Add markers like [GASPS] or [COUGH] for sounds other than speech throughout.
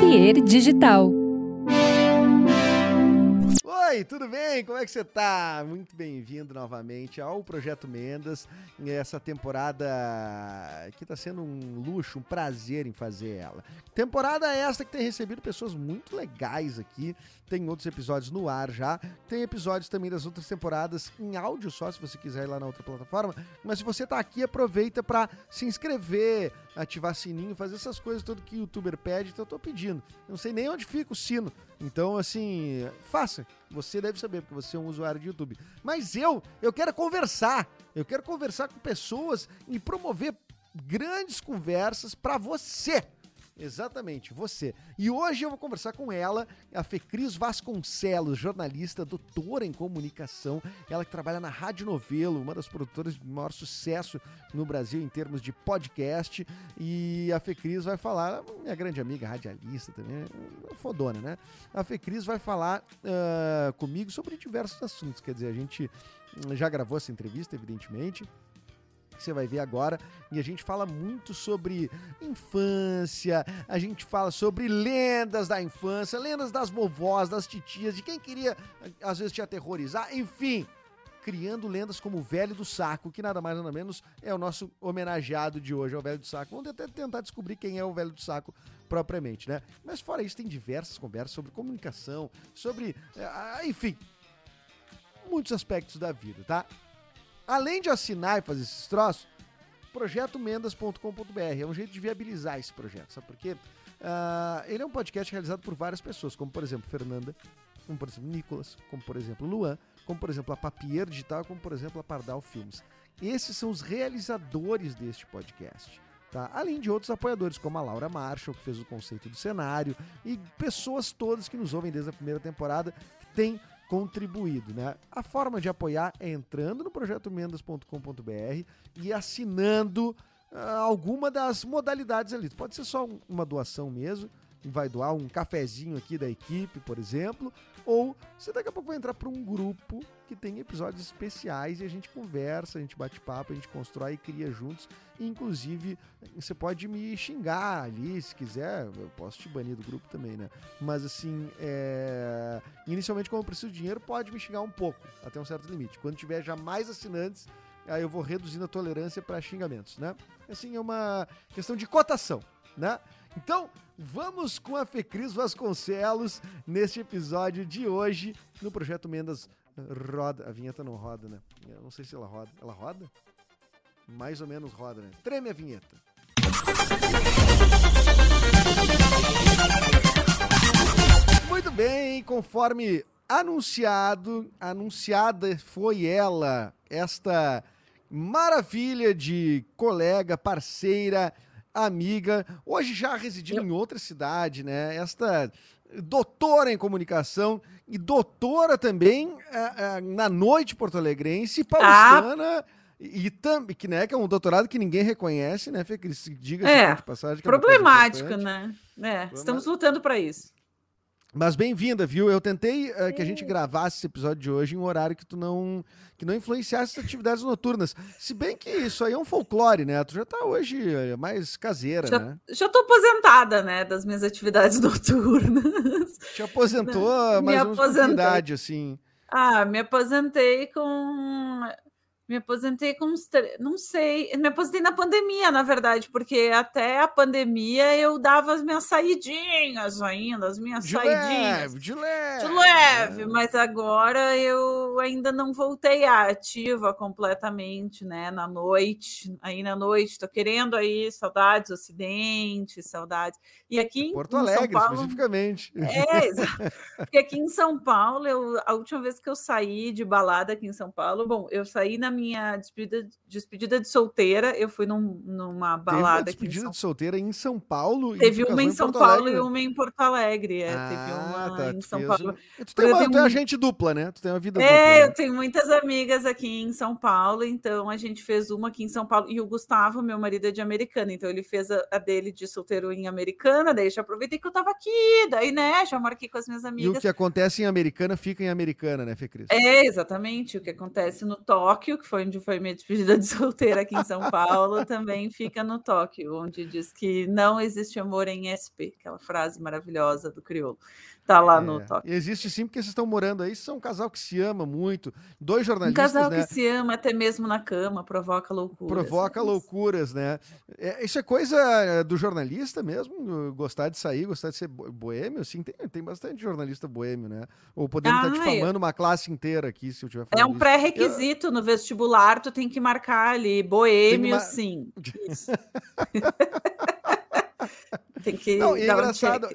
Papier Digital. Oi, tudo bem? Como é que você tá? Muito bem-vindo novamente ao Projeto Mendas. Essa temporada que tá sendo um luxo, um prazer em fazer ela. Temporada esta que tem recebido pessoas muito legais aqui. Tem outros episódios no ar já. Tem episódios também das outras temporadas em áudio só, se você quiser ir lá na outra plataforma. Mas se você tá aqui, aproveita para se inscrever, ativar sininho, fazer essas coisas tudo que o youtuber pede. Então eu tô pedindo. Eu não sei nem onde fica o sino. Então, assim, faça. Você deve saber, porque você é um usuário de YouTube. Mas eu, eu quero conversar. Eu quero conversar com pessoas e promover grandes conversas para você. Exatamente, você. E hoje eu vou conversar com ela, a Fecris Vasconcelos, jornalista, doutora em comunicação. Ela que trabalha na Rádio Novelo, uma das produtoras de maior sucesso no Brasil em termos de podcast. E a Fecris vai falar, minha grande amiga radialista também, é fodona, né? A Fecris vai falar uh, comigo sobre diversos assuntos. Quer dizer, a gente já gravou essa entrevista, evidentemente que você vai ver agora. E a gente fala muito sobre infância, a gente fala sobre lendas da infância, lendas das vovós, das titias, de quem queria às vezes te aterrorizar, enfim. Criando lendas como o Velho do Saco, que nada mais nada menos é o nosso homenageado de hoje, é o Velho do Saco. Vamos até tentar descobrir quem é o Velho do Saco propriamente, né? Mas fora isso, tem diversas conversas sobre comunicação, sobre. Enfim, muitos aspectos da vida, tá? Além de assinar e fazer esses troços, projetomendas.com.br é um jeito de viabilizar esse projeto, sabe por quê? Uh, ele é um podcast realizado por várias pessoas, como por exemplo Fernanda, como por exemplo Nicolas, como por exemplo Luan, como por exemplo a Papier Digital, como por exemplo a Pardal Filmes. Esses são os realizadores deste podcast. Tá? Além de outros apoiadores, como a Laura Marshall, que fez o conceito do cenário, e pessoas todas que nos ouvem desde a primeira temporada, que têm contribuído, né? A forma de apoiar é entrando no projetomendas.com.br e assinando uh, alguma das modalidades ali. Pode ser só um, uma doação mesmo, vai doar um cafezinho aqui da equipe, por exemplo, ou você daqui a pouco vai entrar para um grupo que tem episódios especiais e a gente conversa, a gente bate papo, a gente constrói e cria juntos. Inclusive, você pode me xingar ali, se quiser, eu posso te banir do grupo também, né? Mas assim, é... inicialmente, como eu preciso de dinheiro, pode me xingar um pouco, até um certo limite. Quando tiver já mais assinantes, aí eu vou reduzindo a tolerância para xingamentos, né? Assim, é uma questão de cotação, né? Então, vamos com a Fecris Vasconcelos neste episódio de hoje no Projeto Mendas Roda. A vinheta não roda, né? Eu não sei se ela roda. Ela roda? Mais ou menos roda, né? Treme a vinheta. Muito bem, conforme anunciado, anunciada foi ela, esta maravilha de colega, parceira, amiga, hoje já residindo Eu... em outra cidade, né? Esta doutora em comunicação e doutora também uh, uh, na noite porto-alegrense, paulistana. Ah. E também, que, né, que é um doutorado que ninguém reconhece, né, Fê? Que diga é, de passagem. problemático, é né? É, estamos lutando para isso. Mas bem-vinda, viu? Eu tentei uh, que a gente gravasse esse episódio de hoje em um horário que tu não que não influenciasse as atividades noturnas. Se bem que isso aí é um folclore, né? Tu já tá hoje eh, mais caseira, já, né? Já tô aposentada, né, das minhas atividades [LAUGHS] noturnas. Te aposentou, mas uma idade assim. Ah, me aposentei com me aposentei com uns. Não sei. Me aposentei na pandemia, na verdade, porque até a pandemia eu dava as minhas saidinhas ainda, as minhas de saidinhas. Leve, de leve. De leve, mas agora eu ainda não voltei à ativa completamente, né? Na noite, aí na noite, tô querendo aí, saudades Ocidente, saudades. E aqui em Porto Alegre, São Paulo, especificamente. É, exato. Porque aqui em São Paulo, eu, a última vez que eu saí de balada aqui em São Paulo, bom, eu saí na minha despedida, despedida de solteira, eu fui num, numa balada. Teve despedida de solteira em São Paulo? Teve uma em São Paulo e uma em Porto Alegre. É, ah, teve uma tá, em São Paulo. Tu tem, uma, tu é agente dupla, né? Tu tem uma vida é, dupla. É, né? eu tenho muitas amigas aqui em São Paulo, então a gente fez uma aqui em São Paulo. E o Gustavo, meu marido, é de Americana, então ele fez a, a dele de solteiro em Americana, daí eu já aproveitei que eu tava aqui, daí, né, já moro aqui com as minhas amigas. E o que acontece em Americana fica em Americana, né, Fê Cris? É, exatamente. O que acontece no Tóquio, que foi onde foi minha despedida de [LAUGHS] solteira aqui em São Paulo, também fica no Tóquio, onde diz que não existe amor em SP, aquela frase maravilhosa do crioulo. Tá lá é, no. Existe sim, porque vocês estão morando aí, são um casal que se ama muito, dois jornalistas, Um casal né? que se ama até mesmo na cama, provoca loucuras. Provoca loucuras, né? É, isso é coisa do jornalista mesmo, gostar de sair, gostar de ser boêmio, assim, tem, tem bastante jornalista boêmio, né? Ou podemos ah, estar difamando uma classe inteira aqui, se eu tiver É um pré-requisito eu... no vestibular, tu tem que marcar ali, boêmio, ma... sim. [LAUGHS] Isso. [LAUGHS] tem que Não, é engraçado, um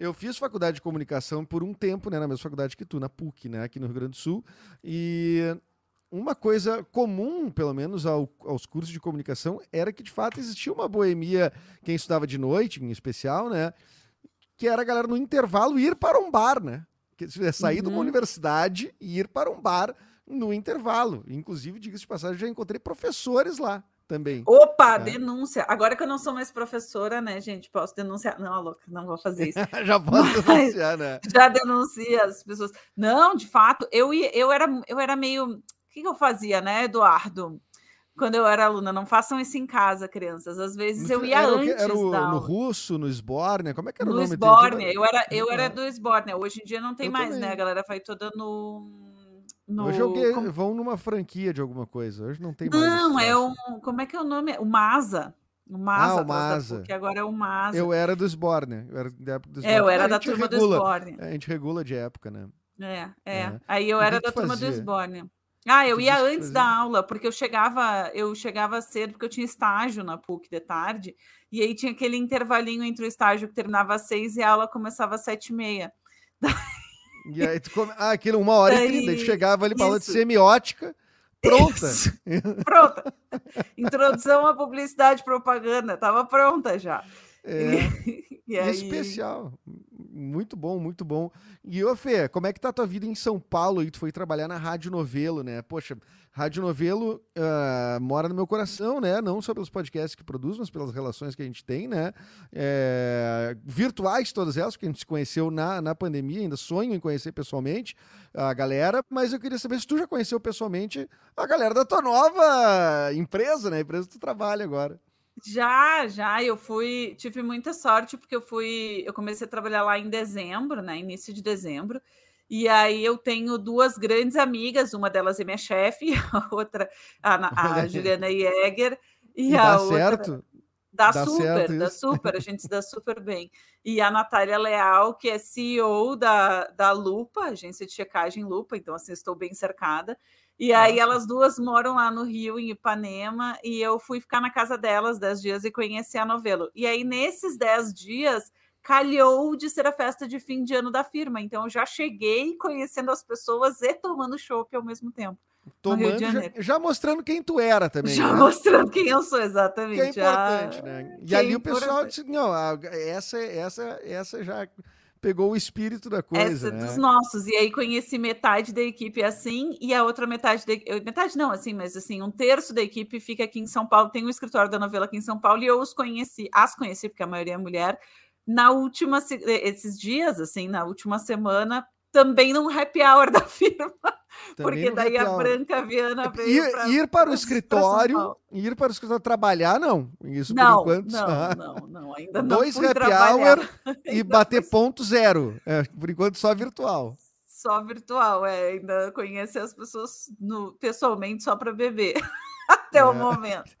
eu fiz faculdade de comunicação por um tempo, né, na mesma faculdade que tu, na PUC, né, aqui no Rio Grande do Sul. E uma coisa comum, pelo menos ao, aos cursos de comunicação, era que de fato existia uma boemia, quem estudava de noite, em especial, né, que era a galera no intervalo ir para um bar, né? É sair uhum. de uma uhum. universidade e ir para um bar no intervalo. Inclusive, diga-se de passagem, já encontrei professores lá também. Opa, né? denúncia. Agora que eu não sou mais professora, né, gente? Posso denunciar. Não, louca, não vou fazer isso. [LAUGHS] já posso denunciar, né? Já denuncia as pessoas. Não, de fato, eu, ia, eu, era, eu era meio. O que, que eu fazia, né, Eduardo? Quando eu era aluna, não façam isso em casa, crianças. Às vezes eu ia era antes. Era o, no russo, no Sborne? Como é que era no o nome? No Sborne. Eu era, eu era do Sborne. Hoje em dia não tem eu mais, também. né? A galera vai toda no no... Hoje alguém como... vão numa franquia de alguma coisa. Hoje não tem mais. Não, é um. Como é que é o nome? O Masa. O Masa, ah, o Masa. que agora é o Masa. Eu era do Sborne. Eu era da época do Sborne. É, eu era da turma regula, do Sborne. A gente regula de época, né? É, é. é. Aí eu era da turma do Sborne. Ah, eu ia antes fazer? da aula, porque eu chegava, eu chegava cedo, porque eu tinha estágio na PUC de tarde, e aí tinha aquele intervalinho entre o estágio que terminava às seis e a aula começava às sete e meia. [LAUGHS] E aí tu come... Ah, aquilo, uma hora e trinta. chegava ali para de semiótica. Pronta. pronta. Introdução à publicidade e propaganda. Tava pronta já. É. E, [LAUGHS] aí... Especial. Muito bom, muito bom. E ô Fê, como é que tá a tua vida em São Paulo? E tu foi trabalhar na Rádio Novelo, né? Poxa, Rádio Novelo uh, mora no meu coração, né? Não só pelos podcasts que produz, mas pelas relações que a gente tem, né? É, virtuais todas elas, que a gente se conheceu na, na pandemia, ainda sonho em conhecer pessoalmente a galera, mas eu queria saber se tu já conheceu pessoalmente a galera da tua nova empresa, né? A empresa que tu trabalha agora. Já, já, eu fui, tive muita sorte porque eu fui, eu comecei a trabalhar lá em dezembro, né, início de dezembro, e aí eu tenho duas grandes amigas, uma delas é minha chefe, [LAUGHS] a outra, a, a Juliana Jäger, e, e a dá outra. Certo? Dá, dá super, dá super, a [LAUGHS] gente se dá super bem. E a Natália Leal, que é CEO da, da Lupa, agência de checagem Lupa, então assim, estou bem cercada. E aí elas duas moram lá no Rio, em Ipanema, e eu fui ficar na casa delas dez dias e conheci a novela. E aí, nesses dez dias, calhou de ser a festa de fim de ano da firma. Então eu já cheguei conhecendo as pessoas e tomando chopp ao mesmo tempo. Tomando, já, já, mostrando quem tu era também. Já né? mostrando quem eu sou, exatamente. Que é importante, já... né? E ali é o pessoal disse: não, essa, essa, essa já pegou o espírito da coisa. Essa né? dos nossos. E aí conheci metade da equipe assim, e a outra metade da metade não, assim, mas assim, um terço da equipe fica aqui em São Paulo, tem um escritório da novela aqui em São Paulo, e eu os conheci, as conheci, porque a maioria é mulher, na última, esses dias, assim, na última semana, também num happy hour [LAUGHS] da firma. Também porque daí a Branca Viana veio ir, pra, ir para o escritório, ir para o escritório trabalhar, não. Isso não, por enquanto. Não, [LAUGHS] não, não, ainda não. Dois happy trabalhar. hour [LAUGHS] e bater ponto zero. É, por enquanto, só virtual. Só virtual, é. Ainda conhecer as pessoas no, pessoalmente só para beber. [LAUGHS] até é. o momento. [LAUGHS]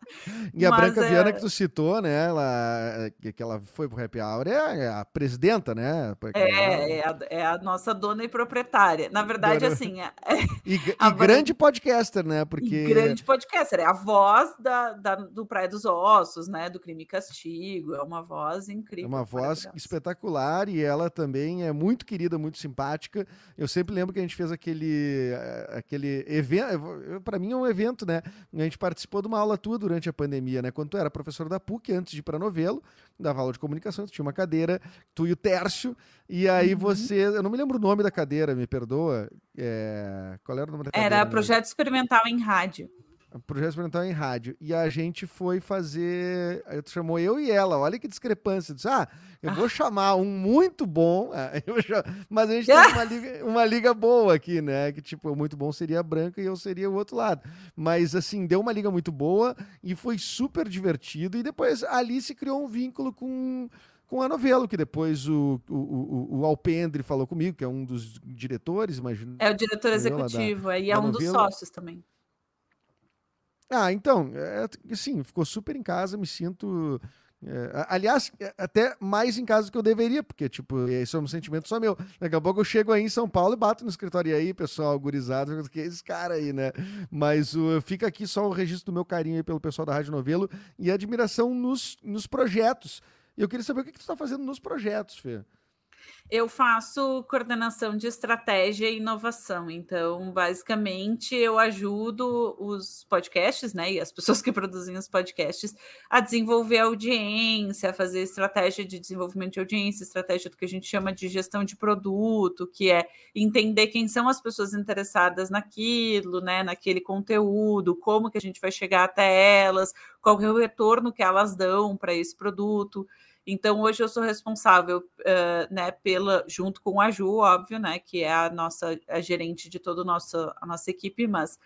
E a Mas Branca é... Viana que tu citou, né? Ela, que ela foi pro Happy Hour, é, a presidenta, né? É, é a, é, a, nossa dona e proprietária. Na verdade, dona... assim. É, [LAUGHS] e, [LAUGHS] e grande podcaster, né? Porque... E grande podcaster, é a voz da, da, do Praia dos Ossos, né? Do Crime e Castigo. É uma voz incrível. É uma voz espetacular e ela também é muito querida, muito simpática. Eu sempre lembro que a gente fez aquele, eh, aquele evento. Para mim é um evento, né? A gente participou de uma aula tua durante a pandemia, né? Quando tu era professor da PUC, antes de ir para Novelo, dava aula de comunicação, tu tinha uma cadeira, tu e o Tércio, e aí uhum. você, eu não me lembro o nome da cadeira, me perdoa. É... Qual era o nome da cadeira? Era Projeto Experimental em Rádio. Projeto experimental em rádio. E a gente foi fazer. Chamou eu e ela, olha que discrepância. Disse, ah, eu vou [LAUGHS] chamar um muito bom, [LAUGHS] mas a gente tem [LAUGHS] uma liga, uma liga boa aqui, né? Que tipo, muito bom seria a branca e eu seria o outro lado. Mas assim, deu uma liga muito boa e foi super divertido. E depois ali se criou um vínculo com com a novela, que depois o, o, o, o, Alpendre falou comigo, que é um dos diretores, imagino. É o diretor executivo, da, e é um dos sócios também. Ah, então, é, sim, ficou super em casa, me sinto. É, aliás, é, até mais em casa do que eu deveria, porque, tipo, esse é um sentimento só meu. Daqui a pouco eu chego aí em São Paulo e bato no escritório aí, pessoal, gurizado, [LAUGHS] que é esse cara aí, né? Mas uh, fica aqui só o registro do meu carinho aí pelo pessoal da Rádio Novelo e admiração nos, nos projetos. E eu queria saber o que, que tu está fazendo nos projetos, Fê. Eu faço coordenação de estratégia e inovação. Então, basicamente, eu ajudo os podcasts, né, e as pessoas que [LAUGHS] produzem os podcasts a desenvolver audiência, a fazer estratégia de desenvolvimento de audiência, estratégia do que a gente chama de gestão de produto, que é entender quem são as pessoas interessadas naquilo, né, naquele conteúdo, como que a gente vai chegar até elas, qual é o retorno que elas dão para esse produto. Então, hoje eu sou responsável, uh, né, pela, junto com a Ju, óbvio, né, que é a nossa a gerente de toda a nossa, a nossa equipe, mas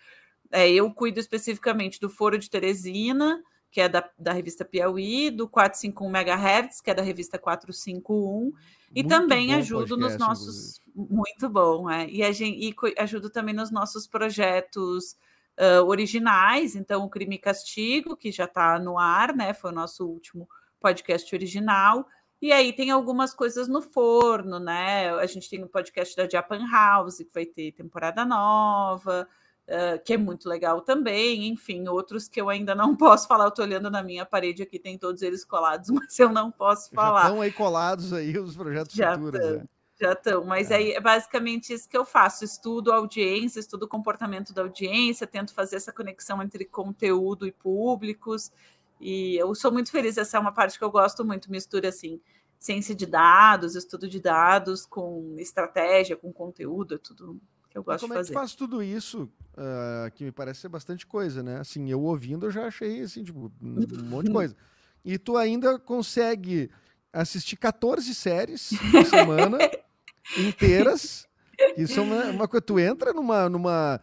é, eu cuido especificamente do Foro de Teresina, que é da, da revista Piauí, do 451 MHz, que é da revista 451, e muito também ajudo nos nossos. Inclusive. Muito bom, é. E, a gente, e ajudo também nos nossos projetos. Uh, originais, então o Crime e Castigo, que já está no ar, né? Foi o nosso último podcast original. E aí tem algumas coisas no forno, né? A gente tem o um podcast da Japan House, que vai ter temporada nova, uh, que é muito legal também. Enfim, outros que eu ainda não [LAUGHS] posso falar. Eu tô olhando na minha parede aqui, tem todos eles colados, [LAUGHS] mas eu não posso falar. Já estão aí colados aí os projetos Já futuros, tão. né? Já estão, mas é. aí é basicamente isso que eu faço: estudo a audiência, estudo o comportamento da audiência, tento fazer essa conexão entre conteúdo e públicos, e eu sou muito feliz, essa é uma parte que eu gosto muito, mistura assim, ciência de dados, estudo de dados com estratégia, com conteúdo, é tudo que eu gosto de fazer. Como é que faz tudo isso, uh, que me parece ser bastante coisa, né? Assim, eu ouvindo eu já achei, assim, tipo, um monte de [LAUGHS] coisa. E tu ainda consegue assistir 14 séries por semana [LAUGHS] inteiras. Isso é uma, uma coisa. Tu entra numa, numa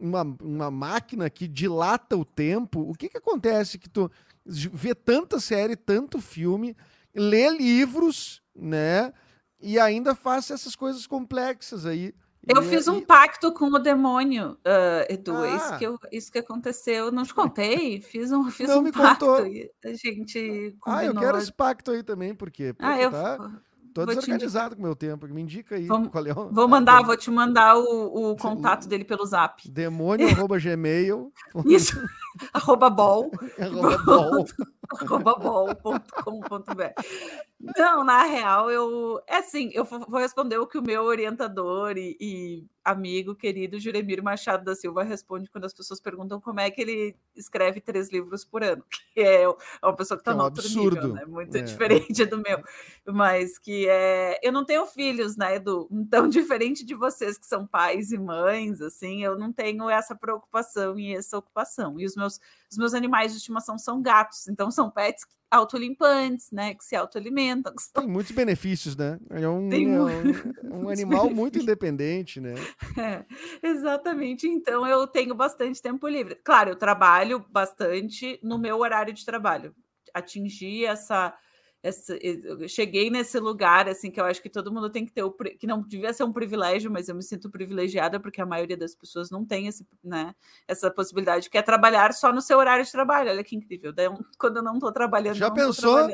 uma, uma máquina que dilata o tempo. O que, que acontece que tu vê tanta série, tanto filme, lê livros, né? E ainda faz essas coisas complexas aí. Eu e, fiz um e... pacto com o demônio, uh, Edu. Ah. Isso, que eu, isso que aconteceu. Não te contei? [LAUGHS] Fiz um, fiz não um pacto. Contou. A gente. Ah, eu quero esse pacto aí também, porque. Ah, eu. Tá... Tô vou desorganizado com o meu tempo. Me indica aí vou, qual é o... Vou [LAUGHS] mandar, vou te mandar o, o contato dele pelo zap. Demônio arroba gmail. Isso. [LAUGHS] arroba bol. [LAUGHS] arroba bol. Arroba bol.com.br. Não, na real, eu. É assim, eu vou responder o que o meu orientador e, e amigo querido Juremir Machado da Silva responde quando as pessoas perguntam como é que ele escreve três livros por ano, [LAUGHS] que é, é uma pessoa que está é um no outro absurdo. nível, né? Muito é. diferente do meu. Mas que é. Eu não tenho filhos, né, Edu? Então, [LAUGHS] diferente de vocês que são pais e mães, assim, eu não tenho essa preocupação e essa ocupação. E os meus, os meus animais de estimação são gatos, então são pets autolimpantes, né? Que se autoalimentam. Que são... Tem muitos benefícios, né? É um, é um, [LAUGHS] um animal benefícios. muito independente, né? É, exatamente. Então eu tenho bastante tempo livre. Claro, eu trabalho bastante no meu horário de trabalho. Atingir essa essa, eu cheguei nesse lugar assim que eu acho que todo mundo tem que ter o que não devia ser um privilégio, mas eu me sinto privilegiada porque a maioria das pessoas não tem esse, né, essa possibilidade que é trabalhar só no seu horário de trabalho. Olha que incrível. Daí, [LAUGHS] quando eu não estou trabalhando, já pensou?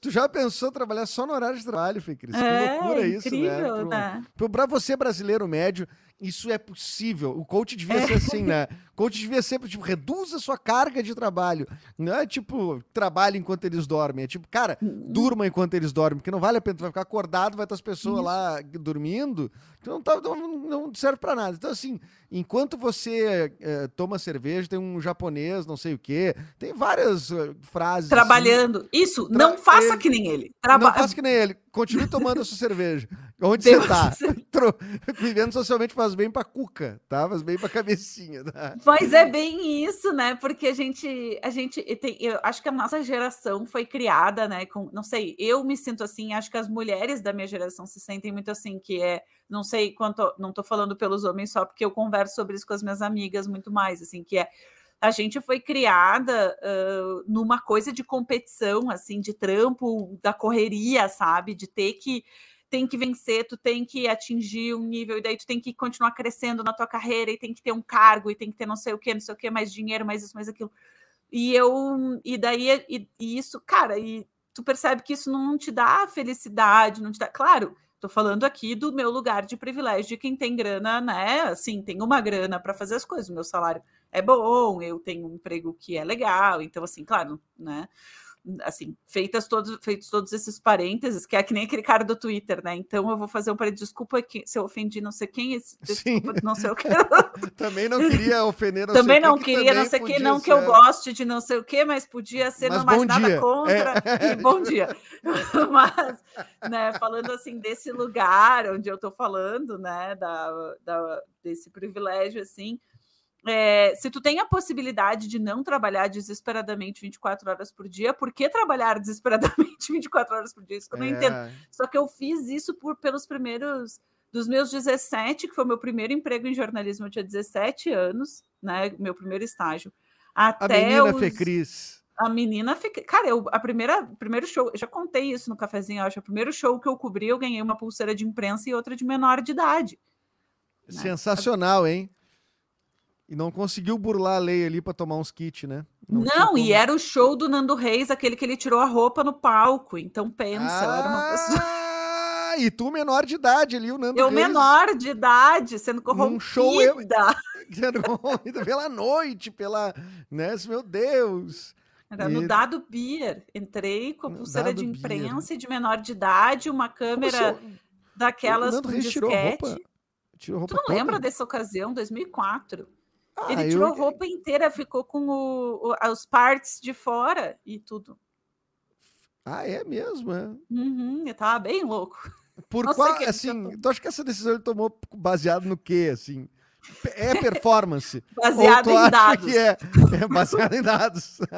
Tu já pensou trabalhar só no horário de trabalho, Fê Cris? É, que loucura isso, né? né? Para você brasileiro médio, isso é possível. O coach devia é. ser assim, né? O coach devia ser, tipo, reduza a sua carga de trabalho. Não é tipo, trabalhe enquanto eles dormem. É tipo, cara, uhum. durma enquanto eles dormem, porque não vale a pena. Tu vai ficar acordado, vai estar as pessoas Isso. lá dormindo. Então não, tá, não, não serve para nada. Então, assim, enquanto você é, toma cerveja, tem um japonês, não sei o quê. Tem várias uh, frases. Assim. Trabalhando. Assim. Isso, Tra não faça ele, que nem ele. Traba... Não faça que nem ele. Continue tomando a sua cerveja. Onde Deus você tá? [LAUGHS] Vivendo socialmente faz bem pra cuca, tá? Faz bem pra cabecinha, tá? Mas é bem isso, né? Porque a gente, a gente tem, eu acho que a nossa geração foi criada, né? Com, não sei, eu me sinto assim, acho que as mulheres da minha geração se sentem muito assim, que é, não sei quanto, não tô falando pelos homens só porque eu converso sobre isso com as minhas amigas muito mais, assim, que é a gente foi criada ah, numa coisa de competição, assim, de trampo, da correria, sabe? De ter que tem que vencer, tu tem que atingir um nível, e daí tu tem que continuar crescendo na tua carreira, e tem que ter um cargo, e tem que ter não sei o que, não sei o que, mais dinheiro, mais isso, mais aquilo. E eu, e daí, e, e isso, cara, e tu percebe que isso não te dá felicidade, não te dá. Claro, tô falando aqui do meu lugar de privilégio de quem tem grana, né? Assim, tem uma grana para fazer as coisas, o meu salário é bom, eu tenho um emprego que é legal, então, assim, claro, né? Assim, feitas todos, feitos todos esses parênteses, que é que nem aquele cara do Twitter, né? Então eu vou fazer um parênteses, desculpa que, se eu ofendi não sei quem, esse- Sim. desculpa, não sei o que. [LAUGHS] Também não queria ofender não também não quem, que queria, não também sei o que, não que eu ser- goste de não sei o que, mas podia ser Mas não mais nada dia. contra É. e bom dia. [LAUGHS] mas, né, falando assim desse lugar onde eu tô falando, né, da, da- desse privilégio, assim, é, se tu tem a possibilidade de não trabalhar desesperadamente 24 horas por dia, por que trabalhar [LAUGHS] desesperadamente 24 horas por dia? Isso que eu não entendo. É. Só que eu fiz isso por, pelos primeiros. Dos meus 17, que foi meu primeiro emprego em jornalismo, eu tinha 17 anos, né? Meu primeiro estágio. A Até menina os- Fecris. a menina fica. Cara, eu, a primeira primeiro show, eu já contei isso no cafezinho, acho. O primeiro show que eu cobri, eu ganhei uma pulseira de imprensa e outra de menor de idade. né? Sensacional, hein? E não conseguiu burlar a lei ali pra tomar uns kits, né? Não, como. e era o show do Nando Reis, aquele que ele tirou a roupa no palco. Então pensa, eu era uma pessoa. Ah, e tu menor de idade ali, o Nando Eu Reis, menor de idade, sendo corrompida. show, eu- [LAUGHS] sendo corrompido pela noite, pela... Né? Meu Deus! Era no Dado Beer. Entrei com a pulseira de imprensa e de menor de idade, uma câmera daquelas Nando com Reis tirou disquete. roupa? Tirou roupa Tu não toda? lembra dessa ocasião, 2004? Ah, Ele eu- tirou a roupa inteira, ficou com o- o- os parts de fora e tudo. Ah, é mesmo, é. Uhum, eu tava bem louco. Por [LAUGHS] Não qual, assim, tu acha que essa decisão ele tomou baseado no quê, assim? É performance? [LAUGHS] Baseado em dados. que é, é baseado em dados? [LAUGHS]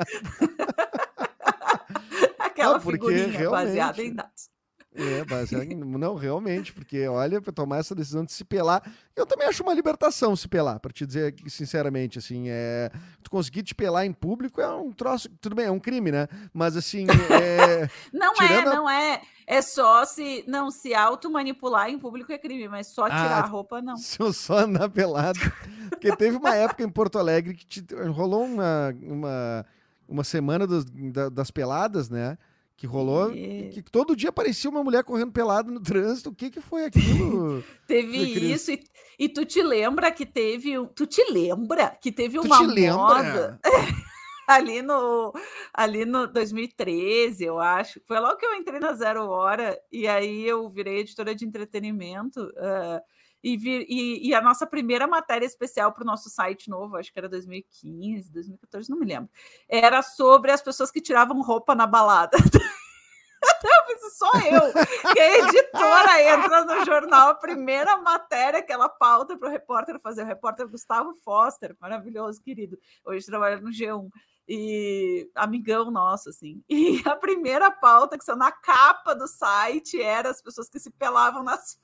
Aquela Não, figurinha baseada em dados. É, em... Não, realmente, porque olha, pra tomar essa decisão de se pelar, eu também acho uma libertação se pelar, pra te dizer sinceramente, assim, é... Tu conseguir te pelar em público é um troço, tudo bem, é um crime, né? Mas, assim, é... [LAUGHS] Não é, a- não é. É só se. Não, se automanipular em público é crime, mas só tirar Ah, a roupa, não. [LAUGHS] Se eu só andar pelado. Porque teve uma época em Porto Alegre que te- rolou uma, uma, uma semana dos- da- das peladas, né? Que rolou. E- Que todo dia aparecia uma mulher correndo pelada no trânsito. O que, que foi aquilo? [LAUGHS] Teve isso, e, e tu te lembra que teve. um- Tu te lembra que teve tu uma te moda [LAUGHS] ali no ali no 2013, eu acho. Foi logo que eu entrei na Zero Hora e aí eu virei editora de entretenimento. ah, e, vi- e- e a nossa primeira matéria especial para o nosso site novo, acho que era 2015, 2014, não me lembro, era sobre as pessoas que tiravam roupa na balada. [LAUGHS] Eu só eu, que a editora entra no jornal, a primeira matéria que ela pauta para o repórter fazer. O repórter Gustavo Foster, maravilhoso, querido. Hoje trabalha no G1. E amigão nosso, assim. E a primeira pauta que saiu na capa do site era as pessoas que se pelavam nas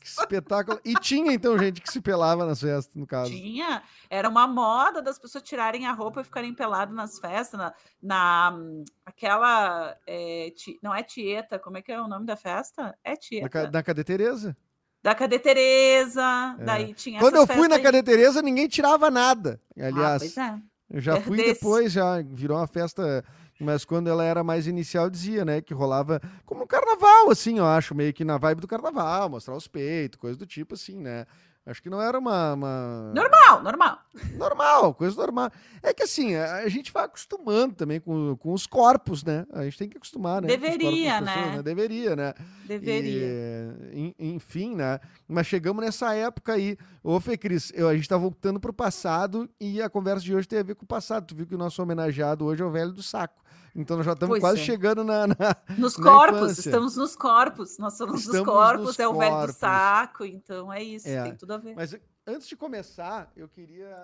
Que espetáculo. E tinha, então, gente que se pelava nas festas, no caso. Tinha, era uma moda das pessoas tirarem a roupa e ficarem peladas nas festas, na, na aquela, é, ti- não é Tieta, como é que é o nome da festa? É Tieta, ca- na Cadê Tereza. da Cadê Tereza, É. daí tinha Quando eu fui na aí. Cadê Tereza, ninguém tirava nada. Ah, Aliás, pois é. eu já fui depois, já virou uma festa. Mas quando ela era mais inicial, dizia, né? Que rolava como no carnaval, assim, eu acho, meio que na vibe do carnaval, mostrar os peitos, coisa do tipo, assim, né? Acho que não era uma. uma- Normal, normal. Normal, coisa normal. É que assim, a, gente vai acostumando também com, com os corpos, né? A gente tem que acostumar, né? Deveria, pessoas, né? Deveria, né? Deveria. E, en- enfim, né? Mas chegamos nessa época aí. Ô, Fê Cris, eu, a gente tá voltando pro passado e a conversa de hoje tem a ver com o passado. Tu viu que o nosso homenageado hoje é o velho do saco. Então nós já estamos Pois quase é. chegando na. na- Nos Na corpos, infância. estamos nos corpos. Nós somos Estamos corpos, nos é o velho do corpos. saco, então é isso, É. tem tudo a ver. Mas antes de começar, eu queria.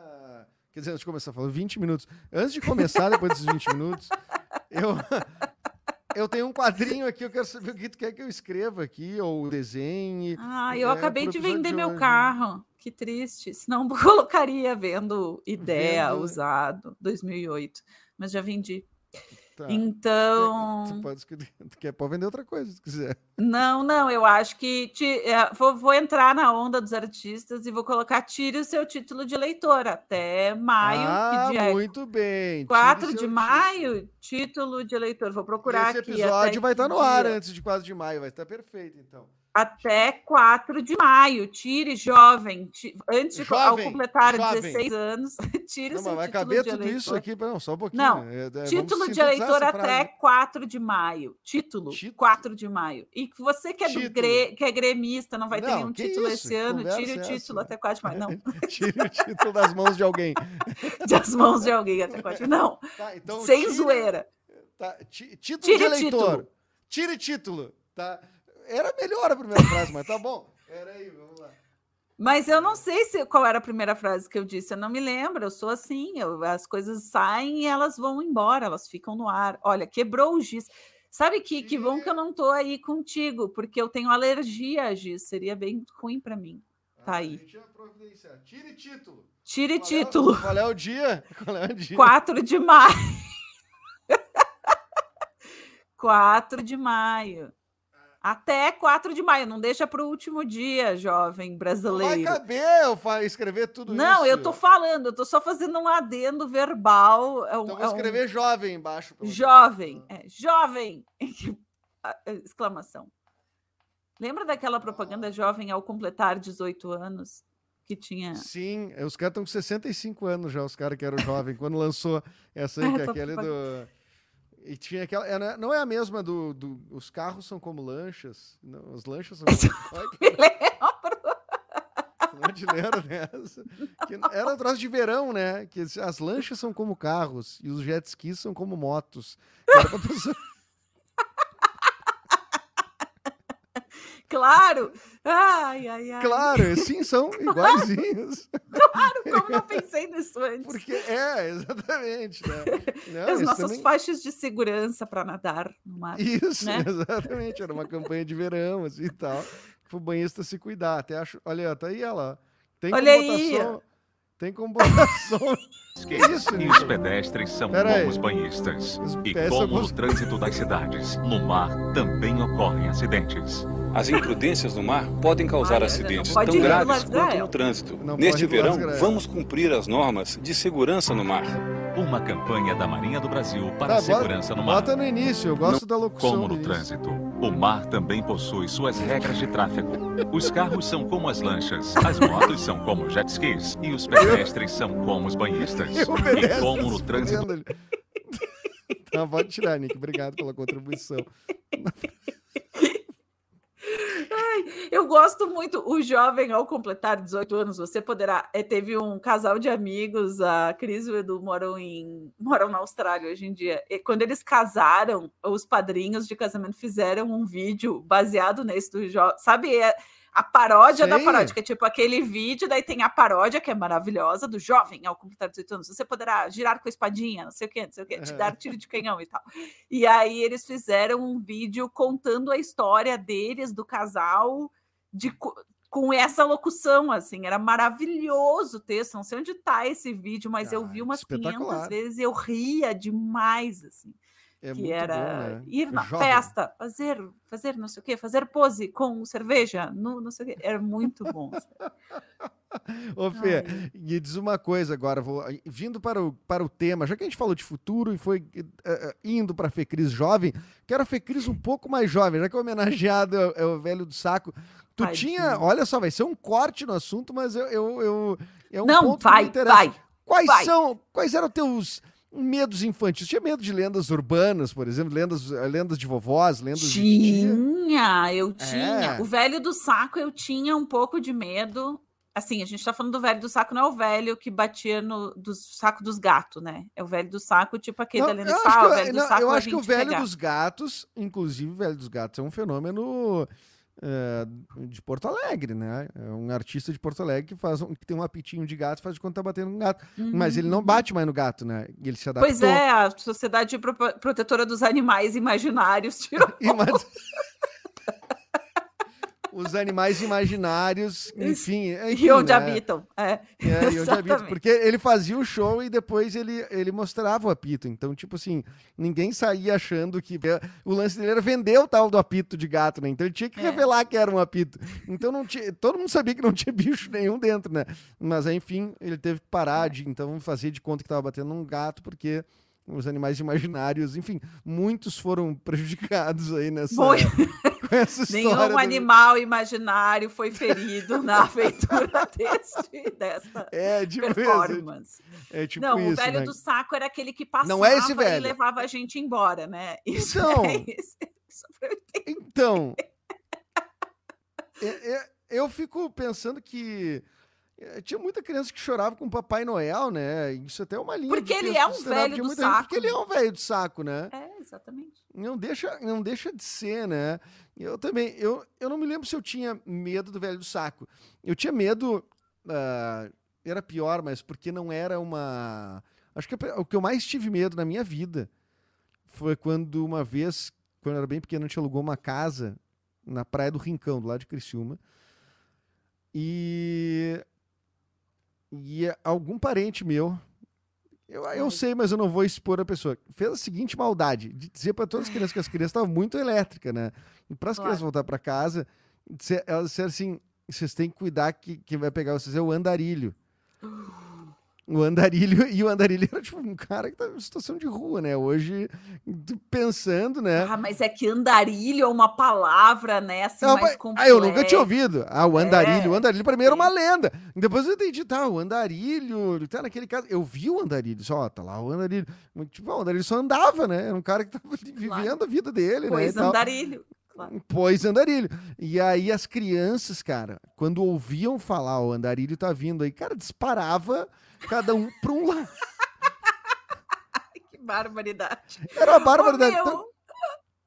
Quer dizer, antes de começar, falou 20 minutos. Antes de começar, depois desses 20 minutos, eu. [LAUGHS] Eu tenho um quadrinho aqui, eu quero saber o que tu quer que eu escreva aqui, ou desenhe. Ah, eu é, acabei de vender de meu hoje. carro. Que triste. Senão [LAUGHS] eu colocaria vendo ideia, Vendo- usado, 2008. Mas já vendi. Tá. Então. [LAUGHS] Tu pode quer pode vender outra coisa, se quiser. Não, não, eu acho que ti- é, vou, vou entrar na onda dos artistas e vou colocar tire o seu título de eleitor até maio, ah, dia é muito bem. Tire 4 seu de título. maio, título de eleitor. Vou procurar esse aqui. episódio até vai estar que no ar antes de 4 de maio, vai estar perfeito, então. Até 4 de maio. Tire jovem. ti- antes de Jovem, completar jovem. 16 anos, [LAUGHS] tire Não, seu mas vai título caber de tudo eleitor. isso aqui, não, só um pouquinho. Não, é, é, Título de eleitor até frase. 4 de maio. Título, Título. 4 de maio. E você que é, do gre- que é gremista, não vai ter Não, nenhum que título isso? esse ano, Conversa tire o é título essa? até 4 de maio. Não, [LAUGHS] Tire o título das mãos de alguém. [LAUGHS] das mãos de alguém até 4 de maio. Não, Tá, então sem tire- zoeira. Tá, título Tire de eleitor. título. Tire título. Tá? Era melhor a primeira frase, mas tá bom. Era aí, vamos lá. Mas eu não sei se qual era a primeira frase que eu disse, eu não me lembro, eu sou assim, eu- as coisas saem e elas vão embora, elas ficam no ar. Olha, quebrou o giz. Sabe que, que bom que eu não tô aí contigo, porque eu tenho alergia a giz, seria bem ruim para mim. Tá Ah, aí. A gente vai providenciar. Tire título. Tire Qual é o- título, Qual é o dia? [LAUGHS] Qual é o dia? 4 de maio. [LAUGHS] 4 de maio. Até 4 de maio, não deixa para o último dia, jovem Não vai brasileiro. caber eu escrever tudo isso. Não, eu tô falando, eu tô só fazendo um adendo verbal. É um, Então é vou um escrever jovem embaixo. pelo menos. jovem, é, jovem! [LAUGHS] Ah, é, Exclamação. Lembra daquela propaganda jovem ao completar 18 anos? Que tinha. Sim, é, os caras estão com 65 anos já, os caras que eram jovens, quando lançou [LAUGHS] essa aí, que é aquele do. E tinha aquela. não é- não é a mesma do, do- Os carros são como lanchas. Não, as lanchas são [LAUGHS] como. Lembro. Não te lembra dessa? Era um troço de verão, né? Que as lanchas são como carros e os jet skis são como motos. Era pra pessoa- Claro! Ai, ai, ai. Claro, sim, são [LAUGHS] iguaizinhos. Como eu [LAUGHS] pensei nisso antes? Porque é, exatamente, né? [LAUGHS] Não, As nossas também- faixas de segurança para nadar no mar. Isso, né? exatamente. Era uma campanha de verão, assim e tal. Pro banhista se cuidar. Até acho. Olha, tá aí ela. Tem Olha como aí, botar som. Tem como botar som. Que isso, E os pedestres são Pera como aí. os banhistas. Os E como os- trânsito das cidades, no mar também ocorrem acidentes. As imprudências no mar podem causar acidentes tão graves quanto no trânsito. Não Neste verão, vamos cumprir as normas de segurança no mar. Uma campanha da Marinha do Brasil para Tá, a segurança bota, no mar. bota no início, eu gosto da locução. Como no início. trânsito, o mar também possui suas regras de tráfego. Os carros são como as lanchas, as motos são como jet skis e os pedestres são como os banhistas. E como no trânsito. Tá, [LAUGHS] pode tirar, Nick. Obrigado pela contribuição. Eu gosto muito. O jovem, ao completar 18 anos, você poderá. eh, teve um casal de amigos, a Cris e o Edu moram, em, [LAUGHS] moram na Austrália hoje em dia. E quando eles casaram, os padrinhos de casamento fizeram um vídeo baseado nesse do jovem. Sabe? é a paródia da Sei. paródia, que é tipo aquele vídeo, daí tem a paródia, que é maravilhosa, do jovem ao completar 18 anos. Você poderá girar com a espadinha, não sei o quê, não sei o quê, te dar tiro de canhão e tal. E aí eles fizeram um vídeo contando a história deles, do casal, de, co- com essa locução, assim, era maravilhoso o texto, não sei onde tá esse vídeo, mas eu Ah, vi umas 500 espetacular. vezes e eu ria demais, assim, É que era bom, né? ir na Jovem. festa, fazer, fazer não sei o quê, fazer pose com cerveja, no, não sei o quê, era muito bom. [LAUGHS] Ô, Fê, Ai. e diz uma coisa agora, vou, vindo para o, para o tema, já que a gente falou de futuro e foi eh, eh, indo para a Fecris jovem, quero a Fecris um pouco mais jovem, já que o homenageado é, o- é o velho do saco. Tu tinha, olha só, vai ser um corte no assunto, mas eu, eu, eu- é um não, me vai, vai. Quais vai. são, quais eram teus medos infantis? Tinha medo de lendas urbanas, por exemplo, lendas, lendas de vovós, lendas de? Tinha, eu tinha. É. O velho do saco eu tinha um pouco de medo. assim, a gente tá falando do velho do saco, não é o velho que batia no do saco dos gatos, né? É o velho do saco, tipo aquele Não, da de acho pau, que, o velho do não, saco eu vai acho que o velho pegar. dos gatos, inclusive o velho dos gatos, é um fenômeno é, de Porto Alegre, né? É um artista de Porto Alegre que faz um- que tem um apitinho de gato, faz de conta tá batendo no gato. Mas ele não bate mais no gato, né? Ele se adaptou. Uhum. Pois é, a Sociedade Pro- Protetora dos Animais Imaginários tirou. [LAUGHS] [LAUGHS] Os animais imaginários, [LAUGHS] enfim. enfim E onde né? habitam. É, É, e onde habita, exatamente. porque ele fazia o show e depois ele, ele mostrava o apito. Então, tipo assim, ninguém saía achando que. O lance dele era vender o tal do apito de gato, né? Então ele tinha que É. revelar que era um apito. Então não tinha. Todo mundo sabia que não tinha [LAUGHS] bicho nenhum dentro, né? Mas enfim, ele teve que É. parar de então fazer de conta que tava batendo num gato, porque. Os animais imaginários, enfim, muitos foram [LAUGHS] prejudicados aí nessa, Foi. com essa [LAUGHS] história. Nenhum do- animal imaginário foi ferido na [LAUGHS] feitura deste, dessa É, tipo isso. performance. É tipo não, isso, o velho né? do saco era aquele que passava Não é esse e velho. levava a gente embora, né? Isso Então. é isso. Isso Então, é- é- eu fico pensando que tinha muita criança que chorava com o Papai Noel, né? Isso até é uma linha. Porque ele é um velho do gente- Porque saco. ele é um velho do saco, né? É, exatamente. Não deixa, não deixa de ser, né? Eu também, eu, eu não me lembro se eu tinha medo do velho do saco. Eu tinha medo, ah, era pior, mas porque não era uma... Acho que o que eu mais tive medo na minha vida foi quando uma vez, quando eu era bem pequeno, a gente alugou uma casa na Praia do Rincão, do lado de Criciúma. E... E algum parente meu, eu, eu sei, mas eu não vou expor a pessoa. Fez a seguinte maldade: de dizer para todas as crianças que as crianças estavam muito elétricas, né? E para as Claro. crianças voltar para casa, elas disseram assim: vocês têm que cuidar que quem vai pegar vocês é o andarilho. [GASPS] O andarilho, [LAUGHS] e o andarilho era tipo um cara que tá em situação de rua, né? Hoje, pensando, né? Ah, mas é que andarilho é uma palavra, né? Assim, Não, mais mas- ah, eu nunca tinha complexa. ouvido. Ah, o andarilho. o É, andarilho pra mim era uma lenda. Depois eu entendi, tá, o andarilho, tá naquele caso. Eu vi o andarilho, só, tá lá o andarilho. Tipo, o andarilho só andava, né? Era um cara que tava vivendo a vida dele, né? e Pois andarilho. Claro. Pois andarilho. E aí as crianças, cara, quando ouviam falar o andarilho tá vindo aí, cara, disparava cada um pra um lado. [LAUGHS] Que barbaridade. Era uma barbaridade.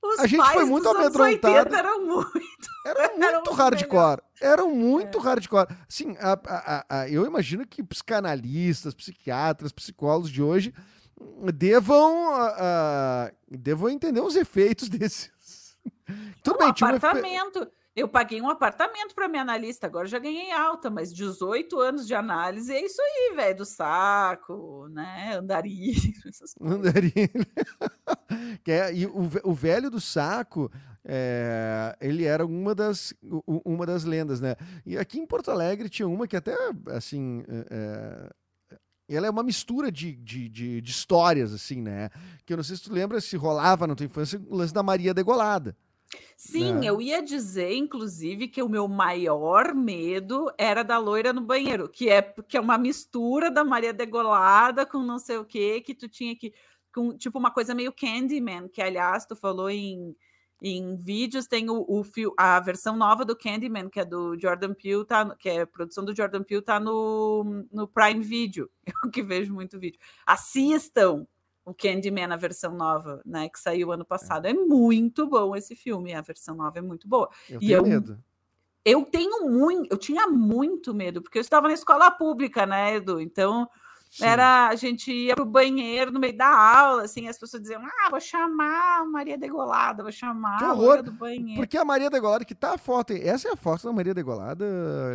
os a gente foi muito amedrontado. 80 eram muito. Era [LAUGHS] muito hardcore. Era muito É. hardcore. Assim, a- a- a- eu imagino que psicanalistas, psiquiatras, psicólogos de hoje devam, a- a- devam entender os efeitos [LAUGHS] desses. [LAUGHS] Tudo um bem, apartamento. Eu paguei um apartamento para minha analista, agora já ganhei alta, mas 18 anos de análise é isso aí, velho, do saco, né? Andarilho. [LAUGHS] [LAUGHS] Andarilho. Que é- e o, o velho do saco, é, ele era uma das, uma das lendas, né? E aqui em Porto Alegre tinha uma que até, assim, é, ela é uma mistura de, de, de, de histórias, assim, né? Que eu não sei se tu lembra, se rolava na tua infância o lance da Maria Degolada. Sim, Né? eu ia dizer, inclusive, que o meu maior medo era da loira no banheiro, que é que é uma mistura da Maria Degolada com não sei o que, que tu tinha que. Com, tipo uma coisa meio Candyman, que aliás tu falou em, em vídeos, tem o, o a versão nova do Candyman, que é do Jordan Peele, tá, que é produção do Jordan Peele, tá no, no Prime Video. [LAUGHS] Eu que vejo muito vídeo. Assistam o Candyman, a versão nova, né, que saiu ano passado. É muito bom esse filme, a versão nova é muito boa. Eu E tenho eu- medo. Eu tenho muito, eu tinha muito medo, porque eu estava na escola pública, né, Edu? Então, Sim. era a gente ia pro banheiro no meio da aula, assim, as pessoas diziam: "Ah, vou chamar a Maria Degolada, vou chamar Que horror! do banheiro". Porque a Maria Degolada, que tá a foto, essa é a foto da Maria Degolada,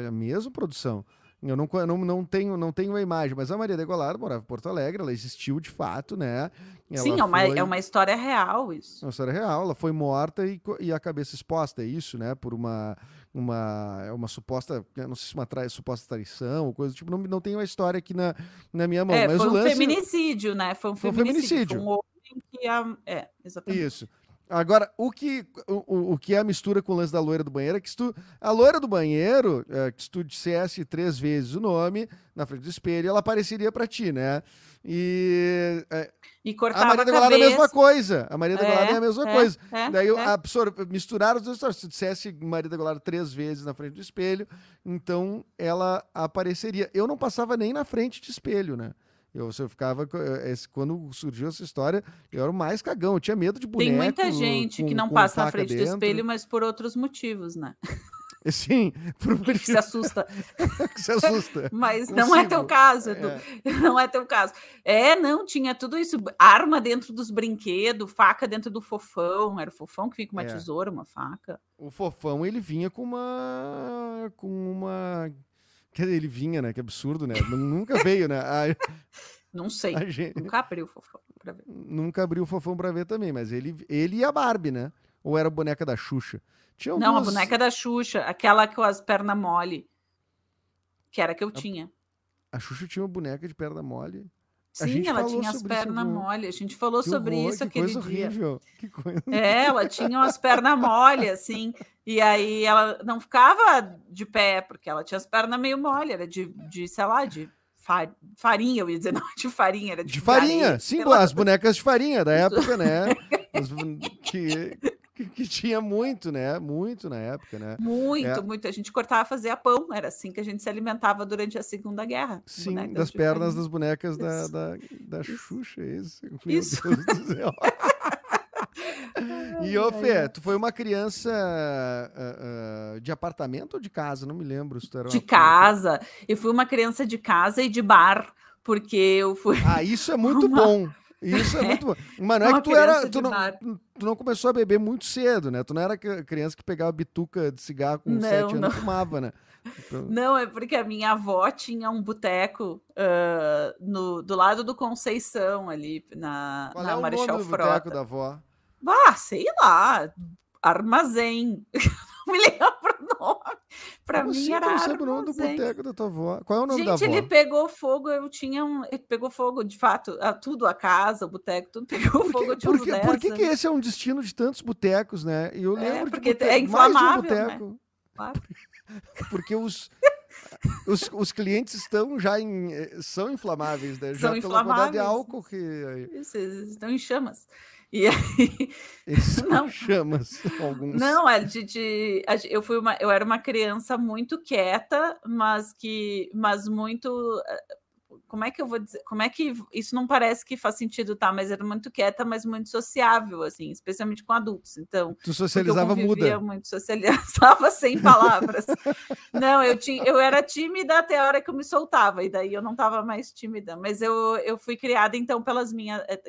é a mesma produção. Eu não, não, não, tenho, não tenho a imagem, mas a Maria Degolada morava em Porto Alegre, ela existiu de fato, né? Ela Sim, é uma, foi- é uma história real isso. uma história real, ela foi morta e, e a cabeça exposta, é isso, né? Por uma, uma, é uma suposta, eu não sei se uma trai- suposta traição ou coisa do tipo, não, não tenho a história aqui na, na minha mão. É, mas foi um lance, feminicídio, né? Foi um Foi um feminicídio. feminicídio. Foi um homem que a... É, exatamente. Isso. Agora, o que, o, o que é a mistura com o lance da loira do banheiro é que se tu, a loira do banheiro, é, que se tu dissesse três vezes o nome na frente do espelho, ela apareceria pra ti, né? E é, E a cortava Maria a da Glória é a mesma coisa. A Maria da Glória é a mesma é, coisa. é, Daí é. misturaram as duas histórias. Se tu dissesse Maria da Glória três vezes na frente do espelho, então ela apareceria. Eu não passava nem na frente de espelho, né? Eu, eu ficava. eh, esse- Quando surgiu essa história, eu era o mais cagão. Eu tinha medo de boneco. Tem muita gente que com- não com passa na frente do dentro. espelho, mas por outros motivos, né? [LAUGHS] Sim, por [LAUGHS] [LAUGHS] Que se assusta. que se assusta. Mas não é teu caso, Edu. Não é teu caso. É, não, tinha tudo isso. Arma dentro dos brinquedos, faca dentro do fofão. Era o fofão que vinha com uma É. tesoura, uma faca. O fofão, ele vinha com uma. Com uma. Quer dizer, ele vinha, né? Que absurdo, né? Nunca veio, né? A, [LAUGHS] Não sei. a gente Nunca abri o fofão pra ver. nunca abriu o fofão pra ver também, mas ele, ele e a Barbie, né? Ou era a boneca da Xuxa? Tinha Não, a algumas- boneca da Xuxa, aquela com as pernas mole. Que era que eu tinha. A Xuxa tinha uma boneca de perna mole. Sim, ela tinha as pernas mole. A gente falou sobre horror, isso que aquele coisa dia. horrível. Que coisa. É, ela tinha umas pernas mole, assim, e aí ela não ficava de pé, porque ela tinha as pernas meio mole, era de, de sei lá, de fa- farinha, eu ia dizer, [LAUGHS] não de farinha, era de, De farinha, areia, sim, as bonecas de farinha da época, né? [LAUGHS] As que, que, que tinha muito, né? Muito na época, né? Muito, É. muito. A gente cortava, fazia pão, era assim que a gente se alimentava durante a Segunda Guerra. Sim, das pernas das bonecas da, da, da Isso. Xuxa, isso. Meu [LAUGHS] Isso. Deus do céu. [LAUGHS] E, ô, Fê, tu foi uma criança ah, ah, de apartamento ou de casa? Não me lembro se tu era De casa. Eu fui uma criança de casa e de bar, porque eu fui. Ah, isso é [LAUGHS] muito Uma- bom. Isso é muito bom. Mas não é que tu era. Tu não, tu não começou a beber muito cedo, né? Tu não era criança que pegava bituca de cigarro com Não, sete anos e fumava, né? Então, [LAUGHS] Não, é porque a minha avó tinha um boteco ah, no, do lado do Conceição, ali na, qual na é o Marechal do boteco da avó? Ah, sei lá, armazém. [LAUGHS] Não me lembro [LAUGHS] Para Como mim assim, era tu não o nome do boteco da tua avó? Qual é o nome da Gente, avó? ele pegou fogo, eu tinha um. Ele pegou fogo, de fato, a- tudo, a casa, o boteco, tudo [LAUGHS] pegou fogo. Eu tinha por que, 10 por que, que anos. esse é um destino de tantos botecos, né? E eu É, lembro porque de é boteco, mais de um inflamável, né? Claro. [LAUGHS] Porque os, os, os clientes estão já em, eh, são inflamáveis, né? Já São pela quantidade de inflamáveis. álcool que Isso, estão em chamas. E aí, [LAUGHS] são [LAUGHS] Não. chamas, [LAUGHS] alguns. Não, é de, de- eu fui uma, eu era uma criança muito quieta, mas que, mas muito, eh, como é que eu vou dizer, como é que isso não parece que faz sentido, tá? Mas era muito quieta, mas muito sociável, assim, especialmente com adultos. Então, Tu eu socializava convivia muda. muito, socializava [LAUGHS] sem palavras. não, eu tinha, eu era tímida até a hora que eu me soltava, e daí eu não estava mais tímida. Mas eu, eu fui criada então pelas minhas, eh,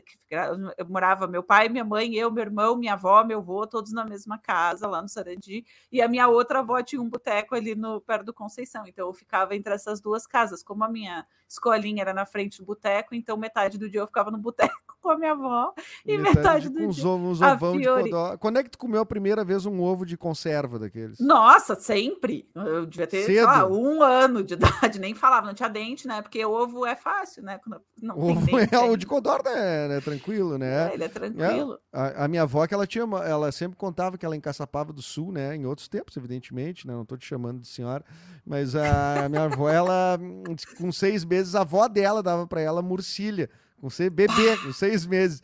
eu morava meu pai, minha mãe, eu, meu irmão, minha avó, meu avô, todos na mesma casa lá no Sarandi, e a minha outra avó tinha um boteco ali no perto do Conceição. Então eu ficava entre essas duas casas, como a minha escolinha era na frente do boteco, então metade do dia eu ficava no boteco [LAUGHS] com a minha avó e metade do com os dia ovos, a ovão de codó. Quando é que tu comeu a primeira vez um ovo de conserva daqueles? Nossa, sempre. Eu devia ter, sei lá, Cedo. um ano de [LAUGHS] idade, nem falava, não tinha dente, né? Porque ovo é fácil, né? Não tem Ovo dente é o ainda. de codorna, é, né? tranquilo, né? É, ele é tranquilo. A, a minha avó, que ela tinha, ela sempre contava que ela encaçapava do sul, né? Em outros tempos, evidentemente, né? Não tô te chamando de senhora, mas a minha avó, ela, hum, com seis meses, a avó dela dava para ela murcilha, com ser bebê, com seis meses.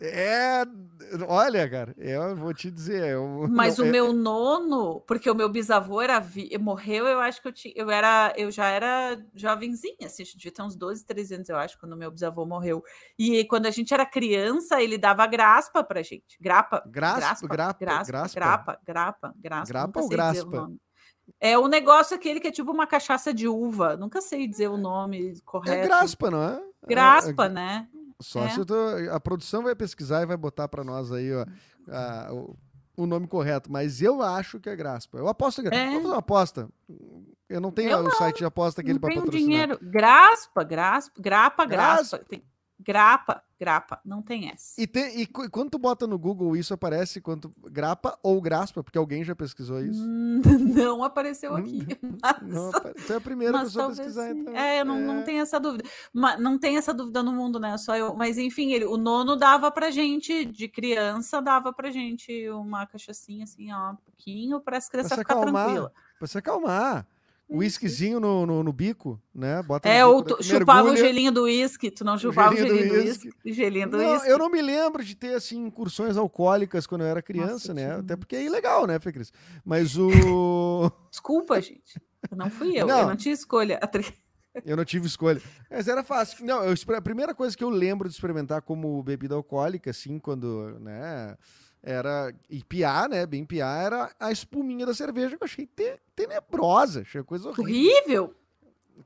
É, olha, cara, eu vou te dizer, eu, Mas não, o é- meu nono, porque o meu bisavô era vi- morreu, eu acho que eu tinha, eu era, eu já era jovenzinha, assim, devia ter uns 12, 13 anos, eu acho, quando meu bisavô morreu. E quando a gente era criança, ele dava graspa pra gente. Grapa, Graspa, grapa, graspa? grapa, grapa, graspa. Grapa nunca ou graspa? É o negócio aquele que é tipo uma cachaça de uva. Nunca sei dizer o nome correto. é graspa, não é? Graspa, É, né? Só É. se tô, a produção vai pesquisar e vai botar para nós aí ó, a- o, o nome correto, mas eu acho que é graspa. Eu aposto que É. Vamos fazer uma aposta. Eu não tenho Eu o site de aposta aquele Não para tem um patrocinar. dinheiro. Graspa, graspa, grapa, Graspa. graspa. Tem, grapa, grapa, não tem S. E, tem, e quando tu bota no Google isso aparece quanto grapa ou graspa, porque alguém já pesquisou isso. Hum, [LAUGHS] Não apareceu aqui. [LAUGHS] mas- Não, apare- tu é a primeira mas pessoa a pesquisar, sim. então. É, eu não, não tenho essa dúvida. Mas não tem essa dúvida no mundo, né? Só eu. Mas enfim, ele, o nono dava pra gente, de criança, dava pra gente uma cachaçinha assim, ó, um pouquinho, para as crianças se ficar acalmar. tranquila. Pra se acalmar. Isso, Whiskyzinho no, no, no bico, né? Bota É, ou bico, tu chupava o gelinho do uísque, tu não chupava o gelinho do gelinho do uísque. Gelinho do Não, eu não me lembro de ter, assim, incursões alcoólicas quando eu era criança, Nossa, né? que- Até porque é ilegal, né, Fê Cris? Mas o... [LAUGHS] Desculpa, gente. Não fui eu, Não. eu não tinha escolha. [LAUGHS] Eu não tive escolha. Mas era fácil. Não, eu, a primeira coisa que eu lembro de experimentar como bebida alcoólica, assim, quando, né... Era... E piar, né? Bem piar, era a espuminha da cerveja que eu achei te- tenebrosa. Achei coisa horrível. Horrível.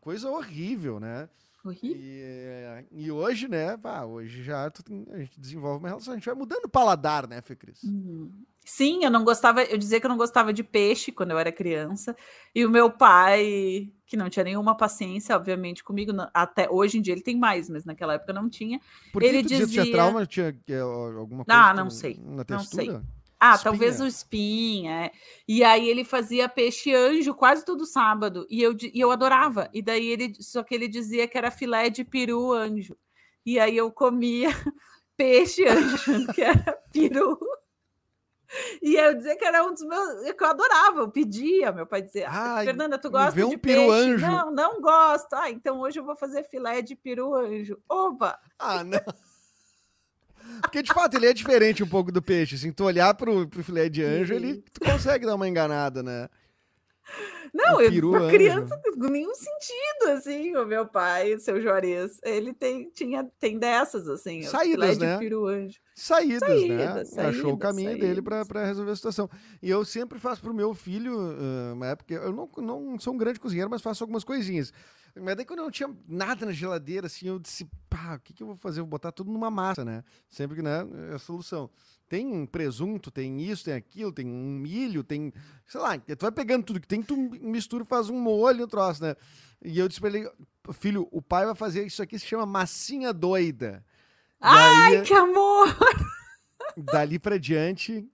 Coisa horrível, né? Horrível. E, e hoje, né? Pá, hoje já tem- a gente desenvolve uma relação, a gente vai mudando o paladar, né, Fê Cris? Uhum. Sim, eu não gostava, eu dizia que eu não gostava de peixe quando eu era criança, e o meu pai, que não tinha nenhuma paciência, obviamente, comigo, até hoje em dia ele tem mais, mas naquela época não tinha. Por que Ele tu dizia que tinha trauma? Tinha eh, alguma coisa Ah, não sei, na não sei. textura? Ah, Espinha. talvez o espinha. é. E aí ele fazia peixe anjo quase todo sábado, e eu, e eu adorava. E daí ele, só que ele dizia que era filé de peru anjo. E aí eu comia [LAUGHS] peixe anjo, que era peru. [LAUGHS] E eu dizia que era um dos meus. que eu adorava, eu pedia. Meu pai dizia: "Ah, Fernanda, tu gosta vê um de peru peixe? anjo." Não, não gosto. Ah, então hoje eu vou fazer filé de peru anjo. Opa! Ah, não. [LAUGHS] Porque, de fato, ele é diferente um pouco do peixe. Assim, tu olhar pro, pro filé de anjo, ele tu consegue dar uma enganada, né? Não, O eu, pra criança, com nenhum sentido, assim, o meu pai, o seu Juarez, ele tem, tinha, tem dessas, assim, Saídas, né? peru anjo. Saídas, né? Saídas, Achou o saídas, caminho dele saídas. pra resolver a situação. E eu sempre faço pro meu filho, ah, uma época, eu não, não sou um grande cozinheiro, mas faço algumas coisinhas. Mas daí quando eu não tinha nada na geladeira, assim, eu disse, pá, o que, que eu vou fazer? Eu vou botar tudo numa massa, né? Sempre que, né, é a solução. Tem presunto, tem isso, tem aquilo, tem um milho, tem, sei lá, tu vai pegando tudo que tem, tu mistura e faz um molho no troço, né? E eu disse pra ele, filho, o pai vai fazer isso aqui, se chama massinha doida. Ai, Daí- que amor! [LAUGHS] dali pra diante,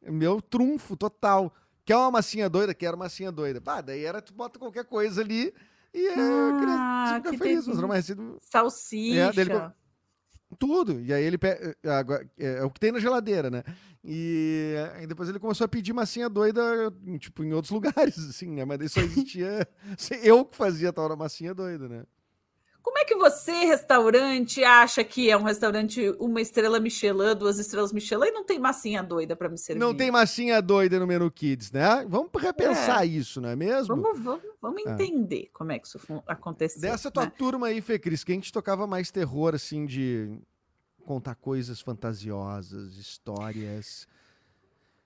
meu trunfo total. Quer uma massinha doida? Quero massinha doida. Bah, daí era tu bota qualquer coisa ali e é, a criança Ah, fica que feliz. Mas mais cedo, Salsicha. É, dele tudo. E aí ele pe- é, agora- é, o que tem na geladeira, né? E aí depois ele começou a pedir massinha doida, tipo, em outros [LAUGHS] lugares, assim, né? Mas daí só existia [LAUGHS] eu que fazia tal da massinha doida, né? Como é que você, restaurante, acha que é um restaurante uma estrela Michelin, duas estrelas Michelin e não tem massinha doida para me servir? Não tem massinha doida no menu Kids, né? Vamos repensar isso, não é mesmo? Vamos, vamos, vamos Ah. entender como é que isso aconteceu. Dessa tua né? turma aí, Fê Cris, quem te tocava mais terror, assim, de contar coisas fantasiosas, histórias?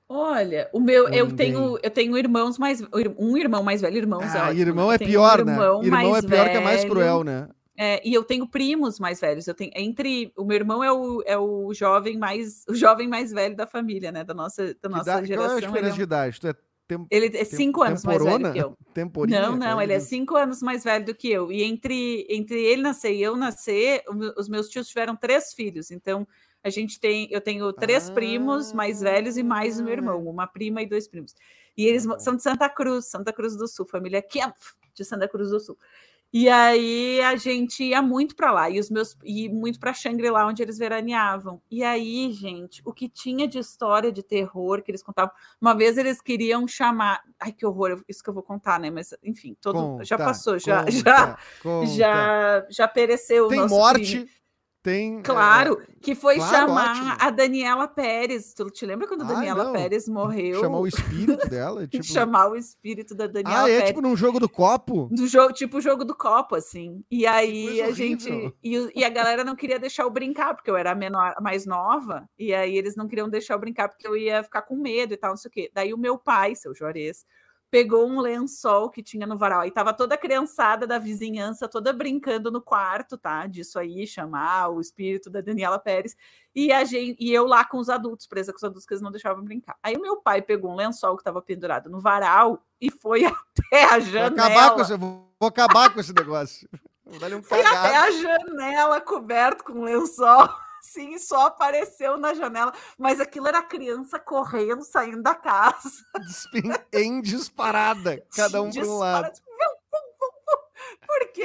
Olha, o meu, eu tenho, eu tenho irmãos mais, um irmão mais velho, irmãos é Ah, ótimo, irmão né? é tenho um pior, né? irmão Irmão é pior que é mais velho, cruel, né? É, e eu tenho primos mais velhos. Eu tenho entre o meu irmão é o, é o jovem mais [LAUGHS] o jovem mais velho da família, né? Da nossa da nossa dá- qual é geração. a ele, diferença é, de idade? Tu é tem- ele é cinco anos mais velho temporona? que eu. [LAUGHS] temporinha? Não, não, ele é cinco anos mais velho do que eu. E entre, entre ele nascer e eu nascer, os meus tios tiveram três filhos. Então, a gente tem, eu tenho três primos mais velhos e mais o meu irmão, uma prima e dois primos. E eles são de Santa Cruz, Santa Cruz do Sul, família Kempf, de Santa Cruz do Sul. E aí a gente ia muito para lá, e os meus e muito para Shangri-La, onde eles veraneavam. E aí, gente, o que tinha de história de terror que eles contavam. Uma vez eles queriam chamar. Ai, que horror, isso que eu vou contar, né? Mas, enfim, todo já Conta, passou, já, [LAUGHS] conta, já, conta. já, já pereceu o Tem nosso morte, crime. Tem... Claro, que foi claro, chamar ótimo. a Daniela Pérez. Tu te lembra quando a Ai, Daniela não. Pérez é, morreu? chamar o espírito dela, [LAUGHS] tipo... Chamar o espírito da Daniela Ah, é Pérez. tipo num jogo do copo? Do jogo, tipo o jogo do copo, assim. E aí a gente. horrível. E, o- e a galera não queria deixar eu brincar, porque eu era menor, mais nova. E aí eles não queriam deixar eu brincar, porque eu ia ficar com medo e tal, não sei o quê. Daí o meu pai, seu Juarez, pegou um lençol que tinha no varal. Aí tava toda a criançada da vizinhança, toda brincando no quarto, tá? Disso aí, chamar o espírito da Daniela Pérez. E, a gente, e eu lá com os adultos, presa com os adultos que eles não deixavam brincar. Aí o meu pai pegou um lençol que estava pendurado no varal e foi [LAUGHS] até a Vou janela. acabar, com esse, vou vou acabar com esse negócio. Vou dar-lhe um Fui até a janela coberto com lençol. Sim, só apareceu na janela. Mas aquilo era criança correndo, saindo da casa. [LAUGHS] Despin- Em disparada, [LAUGHS] cada um para um lado. Dispara- Porque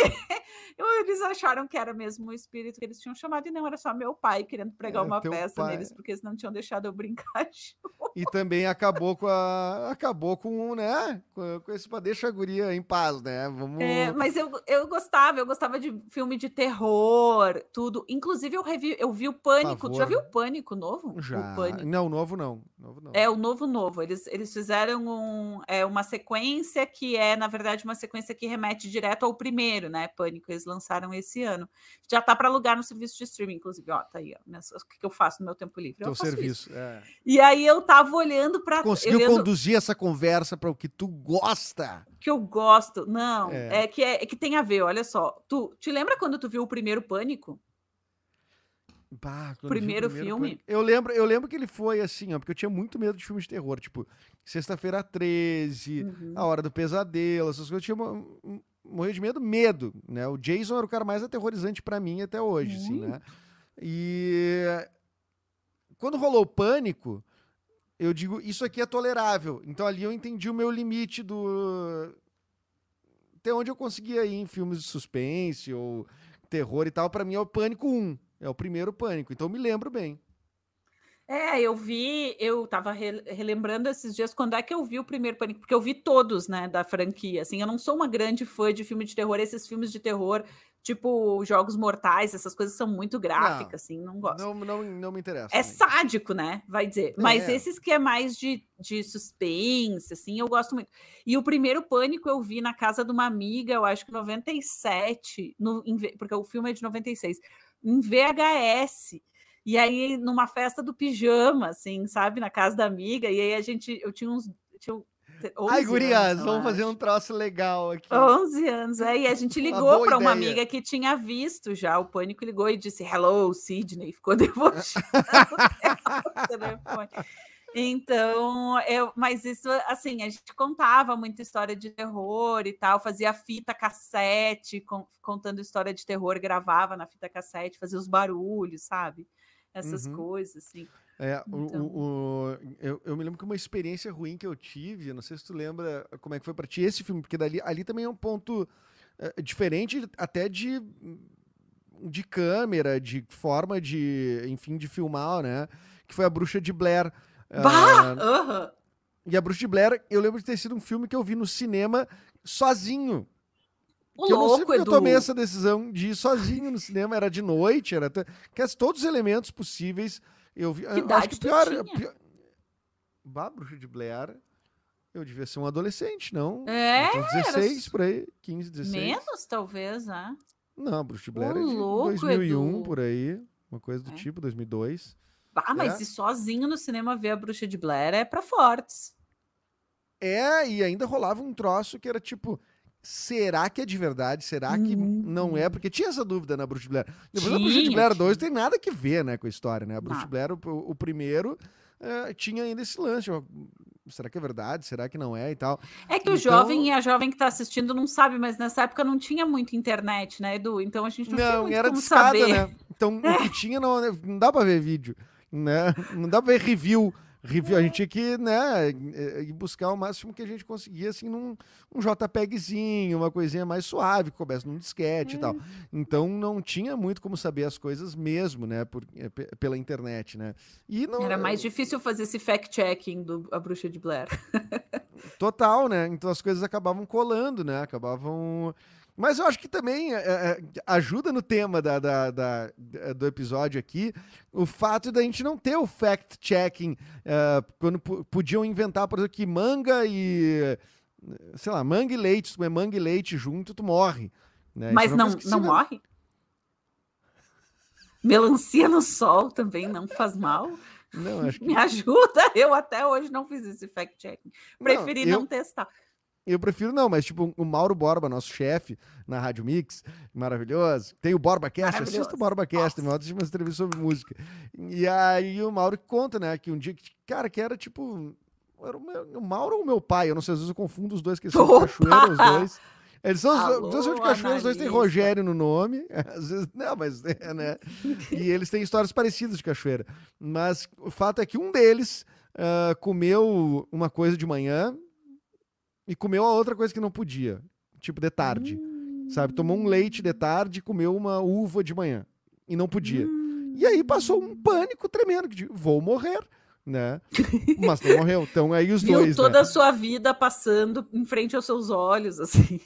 eles acharam que era mesmo o espírito que eles tinham chamado, e não, era só meu pai querendo pregar É, uma peça pai. neles, porque eles não tinham deixado eu brincar. [LAUGHS] E também acabou com a. Acabou com, né? Com, com esse pra deixar a guria em paz, né? Vamos. É, mas eu, eu gostava, eu gostava de filme de terror, tudo. Inclusive, eu, revi, eu vi o Pânico. Tu já viu o Pânico novo? Já. O Pânico. Não, novo não. Novo não. É o novo novo. Eles, eles fizeram um, é, uma sequência que é, na verdade, uma sequência que remete direto ao primeiro, né? Pânico. Eles lançaram esse ano. Já tá para alugar no serviço de streaming, inclusive. Ó, tá aí. Ó, minhas- o que que eu faço no meu tempo livre? Teu serviço. é. E aí eu tava olhando para Conseguiu conduzir essa conversa para o que tu gosta. que eu gosto. Não, É. é, que é, é que tem a ver. Olha só. Tu te lembra quando tu viu o primeiro Pânico? Bah, quando eu vi o Primeiro filme? Pânico- Eu lembro, eu lembro que ele foi assim, ó, porque eu tinha muito medo de filmes de terror, tipo, Sexta-feira 13, Uhum. A Hora do Pesadelo, essas coisas, eu tinha mo- mo- morria de medo, medo, né? O Jason era o cara mais aterrorizante pra mim até hoje, assim, né? E quando rolou o pânico, eu digo, isso aqui é tolerável. Então ali eu entendi o meu limite do até onde eu conseguia ir em filmes de suspense ou terror e tal, pra mim é o Pânico 1. É o primeiro Pânico, então eu me lembro bem. É, eu vi, eu tava re- relembrando esses dias quando é que eu vi o primeiro Pânico, porque eu vi todos, né, da franquia. Assim, eu não sou uma grande fã de filme de terror, esses filmes de terror, tipo Jogos Mortais, essas coisas são muito gráficas, assim, não gosto. Não, não, não me interessa. É também. sádico, né? Vai dizer. Mas É. esses que é mais de, de suspense, assim, eu gosto muito. E o primeiro Pânico eu vi na casa de uma amiga, eu acho que 97, no, em porque o filme é de 96, em VHS. E aí, numa festa do pijama, assim, sabe? Na casa da amiga. E aí a gente, eu tinha uns. Tinha 11 Ai, gurias, anos, vamos fazer um troço legal aqui. 11 anos, é, e a gente ligou para uma amiga que tinha visto já o pânico, ligou e disse hello, Sidney, [LAUGHS] ficou debochando dela no telefone. Então, eu, mas isso, assim, a gente contava muita história de terror e tal, fazia fita cassete, con- contando história de terror, gravava na fita cassete, fazia os barulhos, sabe? Essas Uhum. coisas, assim. É, o- o- Então. o- eu, eu me lembro que uma experiência ruim que eu tive, não sei se tu lembra como é que foi pra ti esse filme, porque dali, ali também é um ponto é, diferente até de, de câmera, de forma de, enfim, de filmar, né? Que foi a Bruxa de Blair. Bah! Ah, Aham. e a Bruxa de Blair, eu lembro de ter sido um filme que eu vi no cinema sozinho. O que eu não sei louco, porque eu Edu. tomei essa decisão de ir sozinho no cinema, era de noite, era até, todos os elementos possíveis eu vi. eu Que acho idade que pior, pior... Bah, Bruxa de Blair, eu devia ser um adolescente, não? É, Eu tinha era 16 por aí, 15, 16. Menos, talvez, né? Não, Bruxa de Blair Ô, é de louco, 2001 Edu. por aí, uma coisa do É. tipo, 2002. Ah, mas É. ir sozinho no cinema ver a Bruxa de Blair é pra fortes. É, e ainda rolava um troço que era tipo, será que é de verdade? Será que Uhum. não é? Porque tinha essa dúvida na Bruxa de Blair. Depois a Bruxa de Tinha, Blair 2 tinha. tem nada que ver, né, com a história, né? A Bruxa de Nada. Blair, o, o primeiro, eh, tinha ainda esse lance, ó, será que é verdade? Será que não é e tal? É que o Então- jovem e a jovem que tá assistindo não sabe, mas nessa época não tinha muito internet, né, Edu? Então a gente não, tinha Não, muito era como discada, saber. né? Então, o que [LAUGHS] tinha não, não dá pra ver vídeo, né? Não dá pra ver review. Review, a gente tinha que, né, eh, ir buscar o máximo que a gente conseguia, assim, num um JPEGzinho, uma coisinha mais suave, que começa num disquete e tal. Então, não tinha muito como saber as coisas mesmo, né, por, eh, pe- pela internet, né? E não, Era mais difícil fazer esse fact-checking do A Bruxa de Blair. Total, né? Então as coisas acabavam colando, né? Acabavam. Mas eu acho que também é, ajuda no tema da, da- da- do episódio aqui o fato da gente não ter o fact-checking quando po- podiam inventar, por exemplo, que manga e. Sei lá, manga e leite, se tu comer manga e leite junto, tu morre. né? Isso Mas é não, não inven- morre? Melancia no sol também não faz mal? Não, que [LAUGHS] Me ajuda? Eu até hoje não fiz esse fact-checking. Preferi eu- não testar. Eu prefiro não, mas tipo, o Mauro Borba, nosso chefe na Rádio Mix, maravilhoso. Tem o BorbaCast, assista Maravilhoso. o BorbaCast, Nossa. meu assiste umas entrevistas sobre música. E aí o Mauro conta, né, que um dia, que, cara, que era tipo, era o, meu- o Mauro ou o meu pai, eu não sei, às vezes eu confundo os dois, que eles são de cachoeira, os dois. Eles são, os- Alô, dois são de cachorro, os dois têm. Rogério no nome. [LAUGHS] Às vezes, não, mas [LAUGHS] é, né? E eles têm histórias parecidas de cachoeira. Mas o fato é que um deles ah, comeu uma coisa de manhã e comeu a outra coisa que não podia. Tipo, de tarde. Sabe? Tomou um leite de tarde e comeu uma uva de manhã. E não podia. E aí passou um pânico tremendo, que de, vou morrer, né? [LAUGHS] Mas não morreu. Então aí os Viu dois, toda né? a sua vida passando em frente aos seus olhos, assim.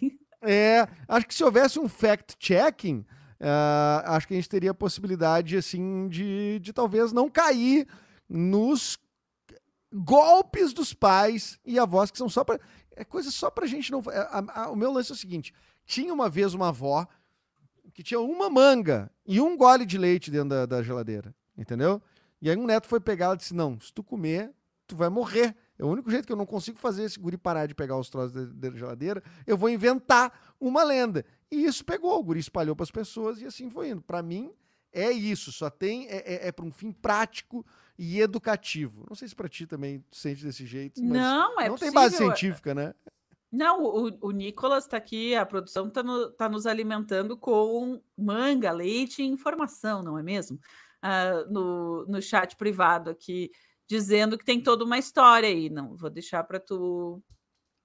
É, acho que se houvesse um fact-checking, ah, acho que a gente teria a possibilidade, assim, de, de talvez não cair nos golpes dos pais e avós, que são só para É coisa só pra gente não. é, a- a- o meu lance é o seguinte: tinha uma vez uma avó que tinha uma manga e um gole de leite dentro da, da geladeira, entendeu? E aí um neto foi pegar e disse: Não, se tu comer, tu vai morrer. É o único jeito que eu não consigo fazer esse guri parar de pegar os troços da, da geladeira, eu vou inventar uma lenda. E isso pegou, o guri espalhou para as pessoas e assim foi indo. Para mim, é isso, só tem. É, é, para um fim prático e educativo. Não sei se para ti também sente desse jeito, Não, é não tem possível. base científica, né? Não, o, o Nicolas está aqui, a produção está tá nos alimentando com manga, leite e informação, não é mesmo? Ah, no, no chat privado aqui, dizendo que tem toda uma história aí. Não, vou deixar para tu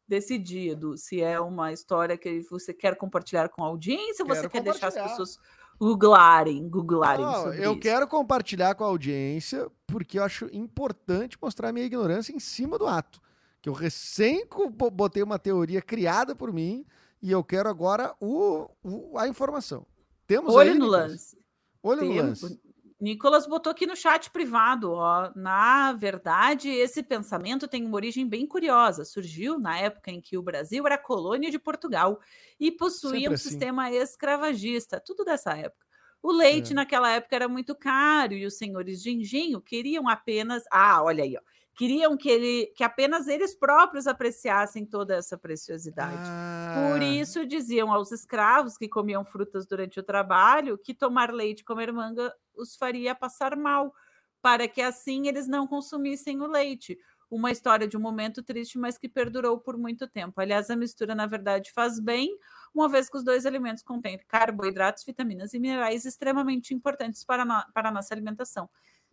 decidir, Edu, se é uma história que você quer compartilhar com a audiência ou você quer deixar as pessoas googlarem, googlarem Não, sobre eu isso. quero compartilhar com a audiência porque eu acho importante mostrar minha ignorância em cima do ato. Que eu recém botei uma teoria criada por mim e eu quero agora o, o- a informação. Temos Olho aí, no Nicolas? lance. Olho no lance. Nicolas botou aqui no chat privado, ó. Na verdade, esse pensamento tem uma origem bem curiosa. Surgiu na época em que o Brasil era colônia de Portugal e possuía Sempre um assim. sistema escravagista, tudo dessa época. O leite É. naquela época era muito caro e os senhores de engenho queriam apenas, ah, olha aí, ó. Queriam que ele que apenas eles próprios apreciassem toda essa preciosidade. Por Ah, isso diziam aos escravos que comiam frutas durante o trabalho que tomar leite e comer manga os faria passar mal, para que assim eles não consumissem o leite. Uma história de um momento triste, mas que perdurou por muito tempo. Aliás, a mistura, na verdade, faz bem, uma vez que os dois alimentos contêm carboidratos, vitaminas e minerais extremamente importantes para, para a nossa alimentação.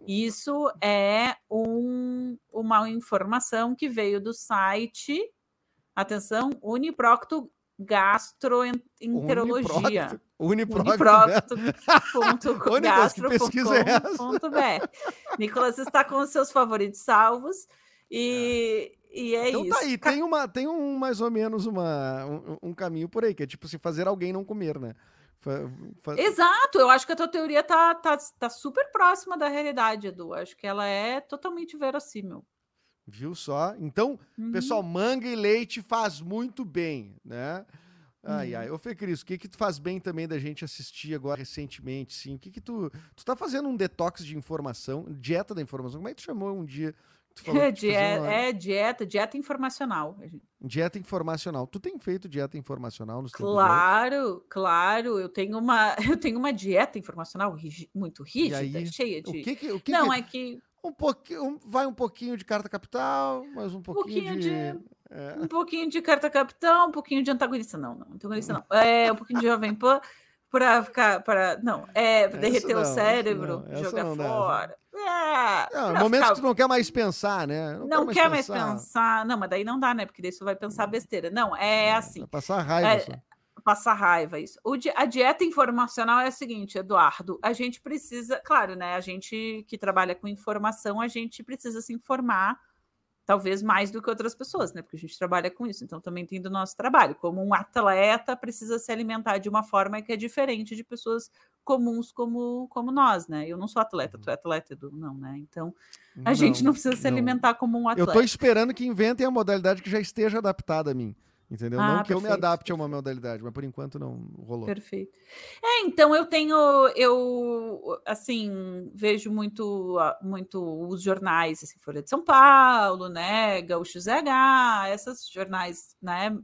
Isso é um- uma informação que veio do site Atenção, Uniprocto Gastroenterologia. Uniprocto. Uniprocto. Ô, Nicolas, é está com os seus favoritos salvos e, e é Então isso. tá aí, tem, uma, tem um mais ou menos uma, um, um caminho por aí, que é tipo se fazer alguém não comer, né? Fa- fa- Exato, eu acho que a tua teoria tá, tá, tá super próxima da realidade, Edu. Acho que ela é totalmente verossímil. Viu só? Então, Uhum. Pessoal, manga e leite faz muito bem, né? Ai, Uhum. ai. Ô, Fê Cris, o que que tu faz bem também da gente assistir agora recentemente, sim? O que que tu... Tu tá fazendo um detox de informação, dieta da informação. Como é que tu chamou um dia? Tu falou É, [LAUGHS] die- uma é dieta, dieta informacional. Dieta informacional. Tu tem feito dieta informacional nos? Claro, claro. Eu tenho uma, [LAUGHS] eu tenho uma dieta informacional muito rígida, aí, cheia O de. que que... O que Não, que- é que Um pouquinho... um- Vai um pouquinho de carta capital, mais um pouquinho, pouquinho de... de- é. um pouquinho de carta capitão, um pouquinho de antagonista, não, não, antagonista não. É um pouquinho de Jovem Pan para ficar, para não, é pra Essa derreter não, o cérebro, não, jogar não fora. É, Não, pra momentos ficar- que tu não quer mais pensar, né? não quero quer mais pensar. Não, mas daí não dá, né? Porque daí você vai pensar besteira. Não, é assim. Vai passar raiva É, só. Passar raiva isso. O di- a dieta informacional é a seguinte, Eduardo, a gente precisa, claro, né, a gente que trabalha com informação, a gente precisa se informar talvez mais do que outras pessoas, né? Porque a gente trabalha com isso, então também tem do nosso trabalho. Como um atleta precisa se alimentar de uma forma que é diferente de pessoas comuns como, como nós, né? Eu não sou atleta, tu é atleta, Edu, não, né? Então, a gente não precisa se não. alimentar como um Eu atleta. tô esperando que inventem a modalidade que já esteja adaptada a mim. Entendeu? Ah, não que eu me perfeito, adapte a uma modalidade, mas por enquanto não rolou. Perfeito. É, então eu tenho, eu assim vejo muito, ah, muito os jornais, assim, Folha de São Paulo, né, Gaúcho ZH, esses jornais, né,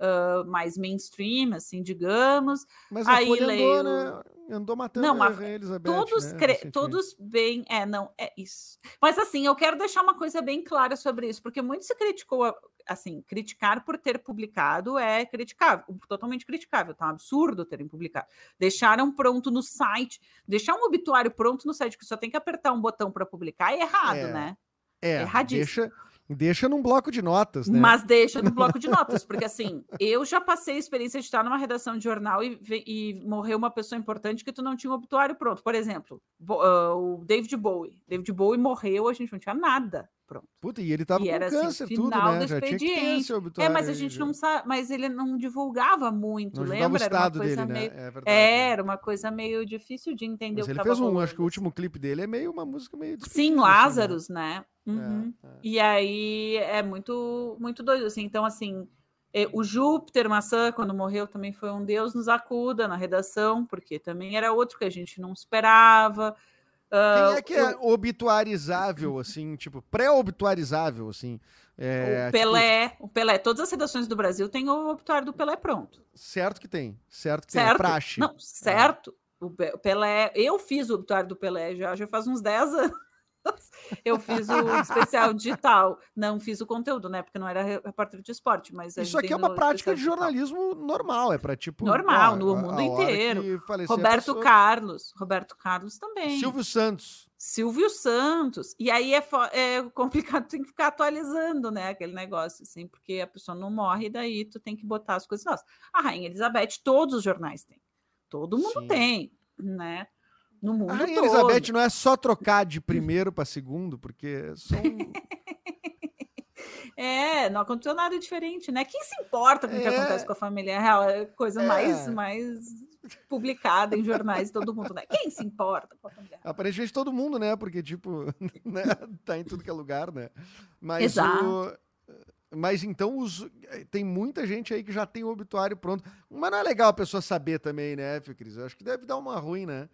ah, mais mainstream, assim, digamos. Mas a Aí Folha leio- andou, né? Andou matando Não, a a- Elizabeth, Todos, né, cre- todos bem, é, não, é isso. Mas assim, eu quero deixar uma coisa bem clara sobre isso, porque muito se criticou a- assim, criticar por ter publicado é criticável, totalmente criticável, tá um absurdo terem publicado. Deixaram pronto no site, deixar um obituário pronto no site que só tem que apertar um botão para publicar é errado, É. né? É, Erradíssimo. deixa, deixa num bloco de notas, né? Mas deixa no [LAUGHS] bloco de notas, porque assim, eu já passei a experiência de estar numa redação de jornal e, e morreu uma pessoa importante que tu não tinha um obituário pronto. Por exemplo, ah, o David Bowie. David Bowie morreu, a gente não tinha nada pronto. Puta, e ele tava E com era, assim, câncer, tudo, final né? do Já expediente. esse É, obituário mas a gente já. não sabe, mas ele não divulgava muito, Não divulgava o lembra? Era uma estado coisa dele, meio. né? É verdade. É, era uma coisa meio difícil de entender Mas o que ele fez um, rolando, acho que o assim. último clipe dele é meio uma música meio Sim, despedida, assim, né? Lázaros, né? Uhum. É, é. E aí é muito, muito doido, assim. Então, assim, eh, o Júpiter Maçã, quando morreu, também foi um Deus nos acuda na redação, porque também era outro que a gente não esperava. Ah, Quem é que é obituarizável, assim, tipo, pré-obituarizável, assim? É, o Pelé, o Pelé, todas as redações do Brasil têm o obituário do Pelé pronto. tipo, certo que tem, certo que tem, é Certo? praxe. Não, certo. O Pe- o Pelé, eu fiz o obituário do Pelé já, já faz uns 10 anos. Eu fiz o especial digital. Não fiz o conteúdo, né? Porque não era re- repórter de esporte, mas Isso aqui é uma prática de digital. jornalismo normal, é pra tipo. Normal, no mundo inteiro. Roberto Carlos, Roberto Carlos também. Silvio Santos. Silvio Santos. E aí é, é complicado, [LAUGHS] tem que ficar atualizando, né? Aquele negócio, assim, porque a pessoa não morre, e daí tu tem que botar as coisas novas. A Rainha Elizabeth, todos os jornais têm. Todo mundo Sim. tem, né? No mundo A Rainha todo. Elizabeth não é só trocar de primeiro pra segundo, porque são. [LAUGHS] [LAUGHS] É, não aconteceu nada diferente, né? Quem se importa com o que É. acontece com a família real? É coisa É. mais, mais publicada em jornais, todo mundo, né? Quem se importa com a família real? Aparentemente todo mundo, né? Porque, tipo, [LAUGHS] né? tá em tudo que é lugar, né? Mas Exato. o- Mas então os... tem muita gente aí que já tem o obituário pronto. Mas não é legal a pessoa saber também, né, Fio Cris? Eu acho que deve dar uma ruim, né?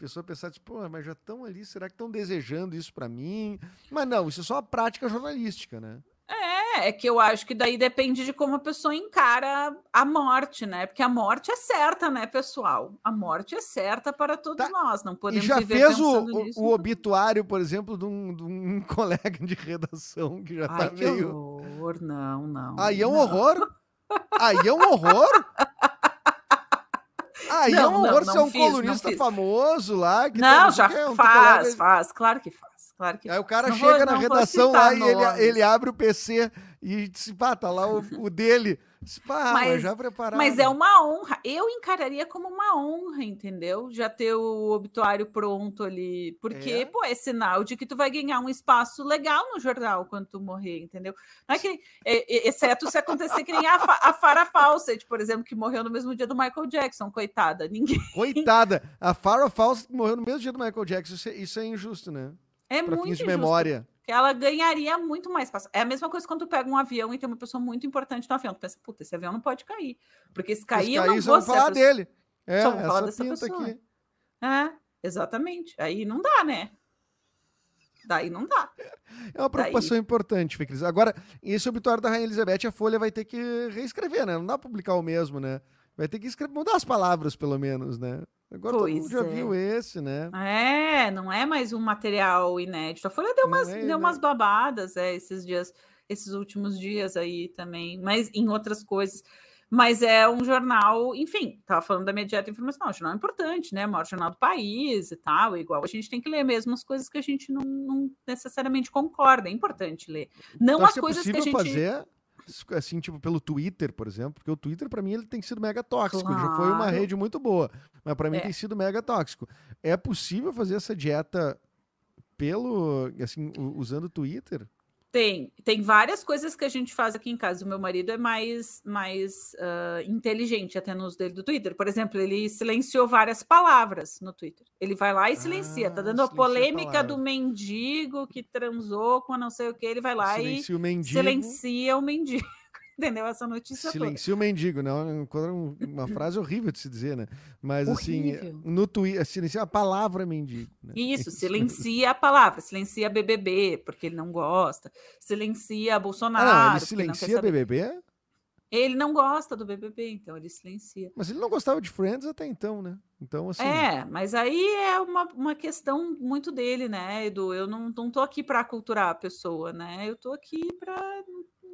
A pessoa pensar, tipo, pô, mas já estão ali, será que estão desejando isso pra mim? Mas não, isso é só uma prática jornalística, né? É, é que eu acho que daí depende de como a pessoa encara a morte, né? Porque a morte é certa, né, pessoal? A morte é certa para todos Tá. nós. Não E podemos já viver fez o, pensando o- nisso. o obituário, por exemplo, de um, de um [LAUGHS] colega de redação que já Ai, tá que meio. horror, não, não. Aí é um não. horror? Aí é um horror? [LAUGHS] Aí é Não, um não, horror ser um colunista famoso lá. Que Não, já é um faz, faz, claro que faz, claro que Aí o cara Não chega vou- na redação lá e ele, ele abre o PC e diz, pá, tá lá o, o dele. Diz, pá, mas, já preparado. Mas é uma honra. Eu encararia como uma honra, entendeu? Já ter o obituário pronto ali. Porque, É? pô, é sinal de que tu vai ganhar um espaço legal no jornal quando tu morrer, entendeu? Não é que, é- é- exceto se acontecer que nem a, a Farah Fawcett, por exemplo, que morreu no mesmo dia do Michael Jackson, coitada. Ninguém. Coitada, a Farrah Fawcett morreu no mesmo dia do Michael Jackson. Isso é, isso é injusto, né? É Pra muito fins de injusto, memória. ela ganharia muito mais espaço. É a mesma coisa quando tu pega um avião e tem uma pessoa muito importante no avião. Tu pensa, puta, esse avião não pode cair. Porque se cair, Se eu cair, não vou falar dele. É, Só vão falar essa dessa pessoa. aqui. É, exatamente. Aí não dá, né? Daí não dá. [LAUGHS] É uma preocupação importante, Fê Cris. Agora, esse obituário da Rainha Elizabeth, a Folha vai ter que reescrever, né? Não dá pra publicar o mesmo, né? Vai ter que escrever, mudar as palavras, pelo menos, né? Agora todo mundo Pois já é. viu esse, né? É, não é mais um material inédito. A Folha deu Não umas, é deu umas inédito. babadas é, esses dias, esses últimos dias aí também, mas em outras coisas. Mas é um jornal, enfim, tava falando da imediata informação, é um jornal importante, né? O maior jornal do país e tal, igual a gente tem que ler mesmo as coisas que a gente não, não necessariamente concorda, é importante ler. Não acha as é coisas que a gente. fazer, assim, tipo, pelo Twitter, por exemplo, porque o Twitter, pra mim, ele tem sido mega tóxico. Ele já foi uma Claro. rede muito boa, mas pra mim É. tem sido mega tóxico. É possível fazer essa dieta pelo, assim, usando o Twitter? Tem, tem várias coisas que a gente faz aqui em casa. O meu marido é mais, mais ah, inteligente até no uso dele do Twitter. Por exemplo, ele silenciou várias palavras no Twitter. Ele vai lá e silencia. Tá Ah, dando a silencia a polêmica do mendigo que transou com a não sei o que. Ele vai lá Silencia o e mendigo. silencia o mendigo. Entendeu? Essa notícia toda. Silencia o mendigo, não é um- uma [LAUGHS] frase horrível de se dizer, né? Mas assim, Horrível. no Twitter, silencia a palavra mendigo. Né? Isso, [LAUGHS] silencia a palavra, silencia BBB, porque ele não gosta, silencia Bolsonaro. Ah, não, ele não silencia saber. BBB? Ele não gosta do BBB, então ele silencia. Mas ele não gostava de Friends até então, né? Então, assim. É, mas aí é uma, uma questão muito dele, né, Edu? Eu não, não tô aqui para culturar a pessoa, né? Eu tô aqui para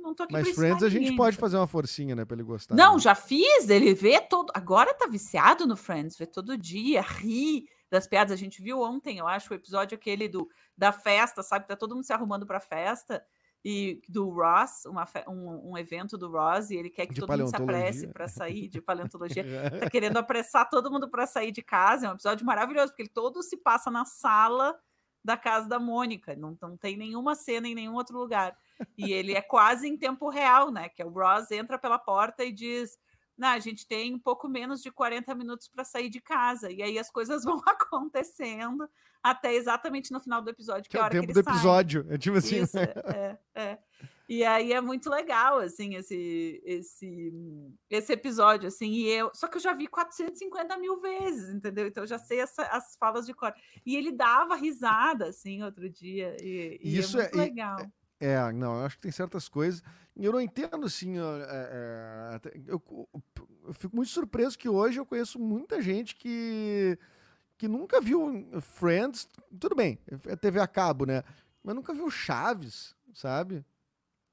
não tô aqui Mas Friends a gente pode fazer uma forcinha, né, pra ele gostar. Não, né? já fiz. Ele vê todo. Agora tá viciado no Friends, vê todo dia, ri das piadas. A gente viu ontem, eu acho, o episódio aquele do da festa, sabe? Tá todo mundo se arrumando pra festa. E do Ross, uma um, um evento do Ross, e ele quer que De todo mundo se apresse para sair de [LAUGHS] paleontologia. [LAUGHS] Tá querendo apressar todo mundo para sair de casa. É um episódio maravilhoso, porque ele todo se passa na sala da casa da Mônica. Não, não tem nenhuma cena em nenhum outro lugar. E ele é quase em tempo real, né? Que é o Ross entra pela porta e diz: Não, a gente tem um pouco menos de 40 minutos para sair de casa. E aí as coisas [LAUGHS] vão acontecendo até exatamente no final do episódio, que, é é o tempo que do sai. episódio. É tipo assim. Isso, é, é. E aí é muito legal, assim, esse, esse, esse episódio, assim, e eu, só que eu já vi 450 mil vezes, entendeu? Então eu já sei essa- as falas de cor. E ele dava risada, assim, outro dia, e, e Isso é é- muito e- legal. É, não, eu acho que tem certas coisas. Eu não entendo, assim. é, é, até- eu, eu fico muito surpreso que hoje eu conheço muita gente que, que nunca viu Friends. Tudo bem, é TV a cabo, né? Mas nunca viu Chaves, sabe?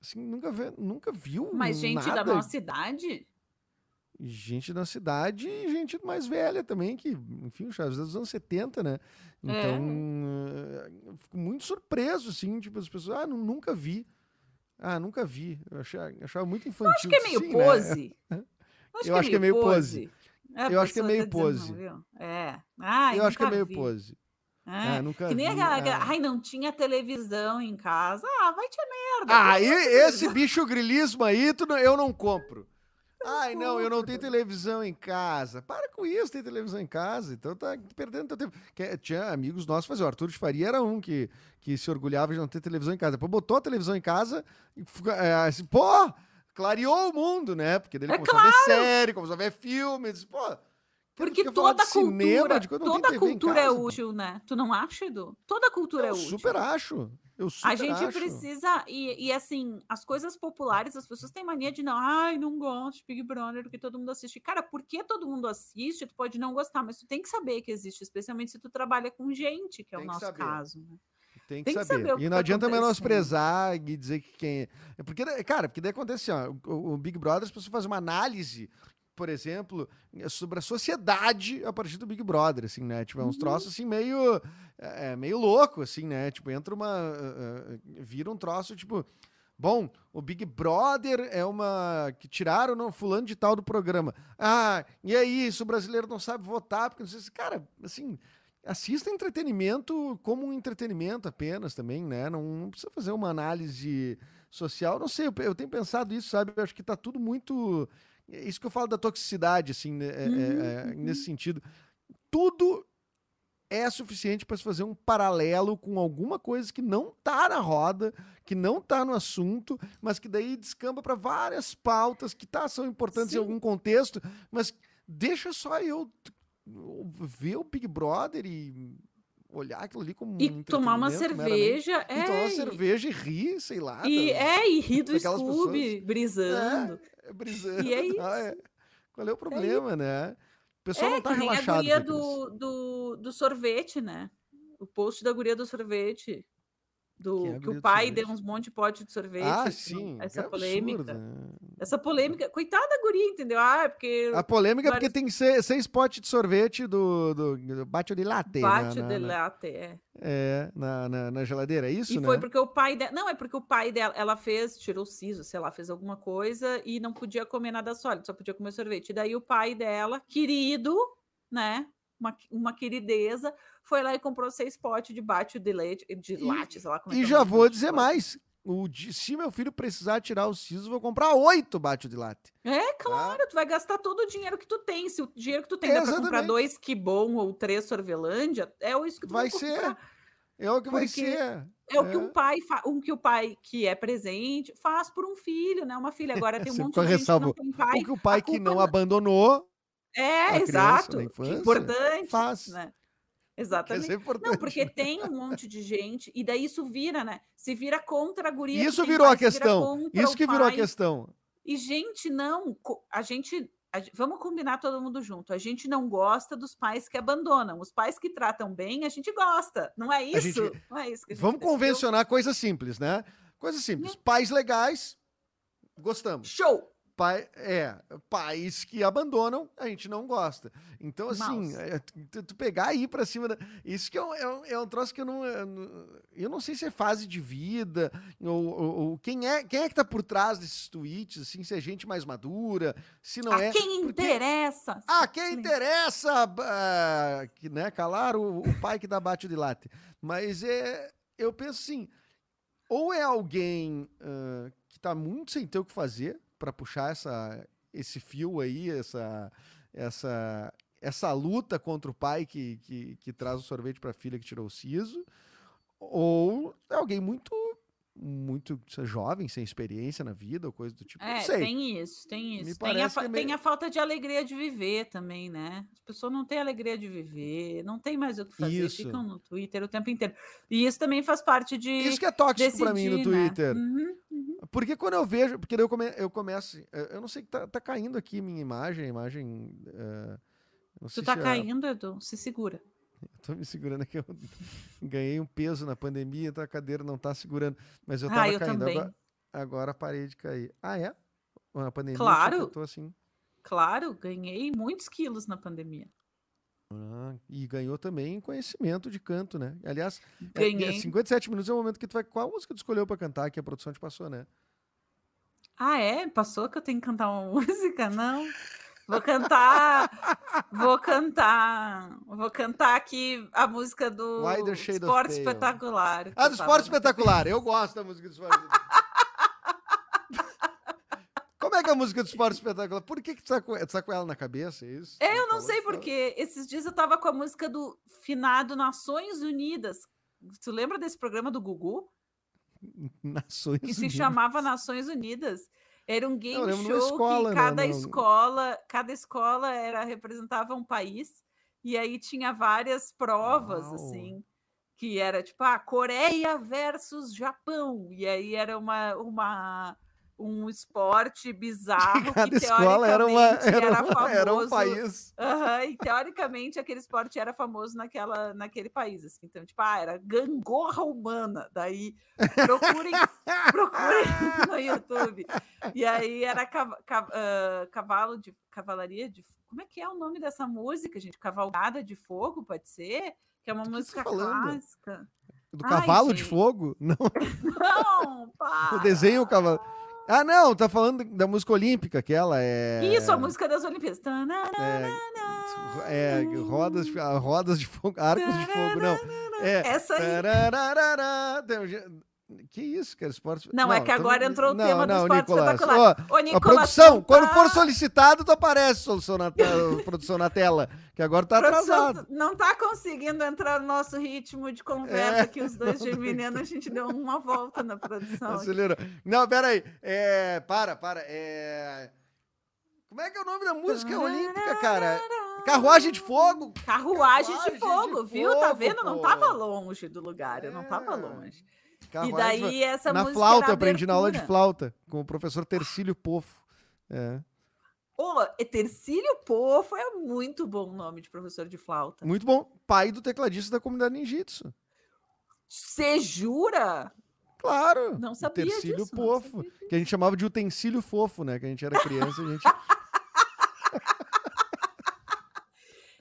Assim, nunca, nunca viu. Mas gente nada. da nossa idade, gente da cidade e gente mais velha também, que, enfim, o Chaves é dos anos 70, né? Então, eh, eu fico muito surpreso, assim, tipo, as pessoas, ah, nu- nunca vi. Ah, nunca vi. Eu achava, eu achava muito infantil. acho que é meio Sim, né? pose. [LAUGHS] Eu acho que é meio pose. A Eu acho que é meio tá pose. É. Ai, Eu acho que é meio vi. pose. É. Ah, nunca Que nem vi. aquela, aquela- ah. ai, não tinha televisão em casa. Ah, vai te a merda. Ah, e esse bicho grilismo aí, tu eu não compro. Ai, não, eu não tenho televisão em casa. Para com isso, tem televisão em casa. Então tá perdendo teu tempo. Que- Tinha amigos nossos faziam. O Arthur de Faria era um que, que se orgulhava de não ter televisão em casa. Depois botou a televisão em casa e é, assim, pô, clareou o mundo, né? Porque daí ele É começou a ver série, começou a ver filme. Disse, pô, Porque toda cinema, cultura, tem toda cultura é útil, né? Tu não acha, Edu? Toda cultura é eu útil. super acho. Eu super A gente acho. precisa, e, e assim, as coisas populares, as pessoas têm mania de não, ai, não gosto de Big Brother, porque todo mundo assiste. Cara, porque todo mundo assiste, tu pode não gostar, mas tu tem que saber que existe, especialmente se tu trabalha com gente, que é Tem o nosso saber. caso. né? Tem que Tem que saber. saber e não tá adianta menosprezar e dizer que quem. É porque, cara, porque daí acontece assim, ó, o, o Big Brother, as pessoas fazem uma análise, por exemplo, eh, sobre a sociedade a partir do Big Brother, assim, né? Tipo, é Uhum. uns troços assim meio. É, é meio louco, assim, né? Tipo, entra uma. eh, vira um troço, tipo. Bom, o Big Brother é uma. que tiraram no fulano de tal do programa. Ah, e aí, se o brasileiro não sabe votar, porque não sei se. Cara, assim, assista entretenimento como um entretenimento apenas também, né? Não, não precisa fazer uma análise social. Não sei, eu, eu tenho pensado isso, sabe? Eu acho que tá tudo muito. É Isso que eu falo da toxicidade, assim, né? É- é- é, nesse sentido. Tudo é suficiente para se fazer um paralelo com alguma coisa que não tá na roda, que não tá no assunto, mas que daí descamba para várias pautas que tá, são importantes Sim. em algum contexto, mas deixa só eu ver o Big Brother e olhar aquilo ali como um E tomar uma entretenimento meramente. cerveja, E tomar uma é, cerveja e rir, sei lá. e, da- é, e rir do Scooby, pessoas. brisando. é, [LAUGHS] brisando. E é [LAUGHS] tá, é. Qual é o problema, né? O pessoal É, não tá que nem a relaxado. guria isso. do, do, do sorvete, né? O post da guria do sorvete. Do, que guria o pai deu uns monte de pote de sorvete. Ah, assim, sim. Essa é polêmica. absurdo, né? Essa polêmica. Coitada da guria, entendeu? Ah, é porque A polêmica é porque tem seis, seis potes de sorvete do, do, do bate de latte bate na, de na, latte, é. é, na, na, na geladeira, é isso, E né? foi porque o pai dela. Não, é porque o pai dela, ela fez, tirou o siso, sei lá, fez alguma coisa e não podia comer nada sólido, só podia comer sorvete. E daí o pai dela, querido, né? Uma, uma querideza, foi lá e comprou seis potes de bate de leite, de E- latte, sei lá como é E é já nome vou dizer mais. O, se meu filho precisar tirar o siso, vou comprar oito bate de latte. É, tá? claro, tu vai gastar todo o dinheiro que tu tem. Se o dinheiro que tu tem dá pra comprar dois que bom ou três sorvelândia, é isso que tu Vai vai ser. É o que vai Porque ser. É o que É. um pai, um que o pai que é presente faz por um filho, né? Uma filha. Agora [LAUGHS] tem um monte de gente que não tem pai. o que o pai que não não- abandonou É, exato. infância importante. faz. Né? Quer Exatamente. Não, porque tem um monte de gente, e daí isso vira, né? Se vira contra a guria. Isso virou a pai, vira questão. Isso que virou a pai. questão. E, gente, não. A gente. a vamos combinar todo mundo junto. A gente não gosta dos pais que abandonam. Os pais que tratam bem, a gente gosta. Não é isso? gente- Não é isso que a gente Vamos decidiu. convencionar coisas simples, né? Coisas simples. Pais legais, Gostamos. Show! Pai, é, pais que abandonam, a gente não gosta. Então, assim, é, tu, pegar aí pra cima da. Isso que é um, é um, é um troço que eu não. Eu não- sei se é fase de vida, ou, ou- ou quem, é, quem é que tá por trás desses tweets, assim, se é gente mais madura, se não a é. quem porque- interessa? Ah, quem interessa, ah, que, né, calar o, o pai que dá bate de latte. Mas é, eu penso assim, ou é alguém ah, que tá muito sem ter o que fazer para puxar essa, esse fio aí, essa, essa, essa luta contra o pai que, que, que traz o sorvete para a filha que tirou o siso, ou é alguém muito muito jovem, sem experiência na vida, ou coisa do tipo. não É, sei. tem isso, tem isso. Tem a, é meio- tem a falta de alegria de viver também, né? As pessoas não têm alegria de viver, não tem mais o que fazer, Isso. ficam no Twitter o tempo inteiro. E isso também faz parte de Isso que é tóxico para mim no né? Twitter. Uhum. Porque quando eu vejo, porque eu, come, eu começo, eu eu não sei que tá, tá caindo aqui minha imagem, imagem. eh, não sei Tu tá a- caindo, Edu? Se segura. Tô me segurando aqui, [LAUGHS] eu ganhei um peso na pandemia, então a cadeira não tá segurando, mas eu Ah, tava eu caindo. também. Agora, agora parei de cair. Ah, é? Na pandemia Claro. eu tô assim. Claro, ganhei muitos quilos na pandemia. Ah, e ganhou também conhecimento de canto, né? Aliás, é- é Ganhei. 57 minutos é o momento que tu vai. Qual música tu escolheu pra cantar que a produção te passou, né? Ah, é? Passou que eu tenho que cantar uma [LAUGHS] música? Não. Vou cantar. vou cantar. Vou cantar aqui a música do Esporte. Espetacular. Ah, do esporte na- espetacular. Eu gosto da música do esporte. Como é que é a música do esporte espetacular? Por que, que tu, tá com, tu tá com ela na cabeça? É isso? É, eu não sei porque esses dias eu tava com a música do finado Nações Unidas. Tu lembra desse programa do Gugu? Nações Que se Unidas. chamava Nações Unidas. Era um game show escola, que né, cada no- escola, cada escola era representava um país e aí tinha várias provas Uau. assim, que era tipo a Coreia versus Japão e aí era uma uma um esporte bizarro [LAUGHS] Cada que escola era, uma, teoricamente era, [LAUGHS] era famoso. era um país. Aham, e teoricamente aquele esporte era famoso naquela, naquele país, assim. Então, tipo, ah, era gangorra humana. Daí, procurem, [LAUGHS] procurem no YouTube. E aí era cava- ca- ah, cavalo de cavalaria de. Como é que é o nome dessa música, gente? Cavalgada de fogo, pode ser? Que é uma que música tá falando? clássica. Do Ai, cavalo de fogo? Não, Não, para! o desenho o cavalo. Ah, não, tá falando da música olímpica, aquela é. Isso, a música das Olimpíadas. É, é, rodas, de- ah, rodas de fogo, arcos de fogo, não. É. Essa aí. Que isso, cara? Esporte. Não, é que então- agora entrou o não, tema do não, esporte Nicolas. espetacular. Ô, a Nicolas, produção, tu quando tá- for solicitado, tu aparece solução na, [LAUGHS] produção na tela, que agora tá produção atrasado. não tá conseguindo entrar no nosso ritmo de conversa É, que os dois geminianos, a gente deu uma volta na produção. aqui. Acelerou. Não, pera aí. É, para, para. É... Como é que é o nome da música olímpica, cara? Carruagem de Fogo. Carruagem Carruagem de fogo, de viu? tá fogo, vendo? Não pô. tava longe do lugar, eu não tava É. E daí essa Na música flauta, era aprendi na aula de flauta, com o professor Tercílio Pofo. É. Ô, Etercílio Pofo é muito bom nome de professor de flauta. Muito bom. Pai do tecladista da comunidade ninjitsu. Você jura? Claro. Não sabia Tercílio disso, Pofo. sabia disso. Que a gente chamava de utensílio fofo, né? Que a gente era criança, a gente. [LAUGHS]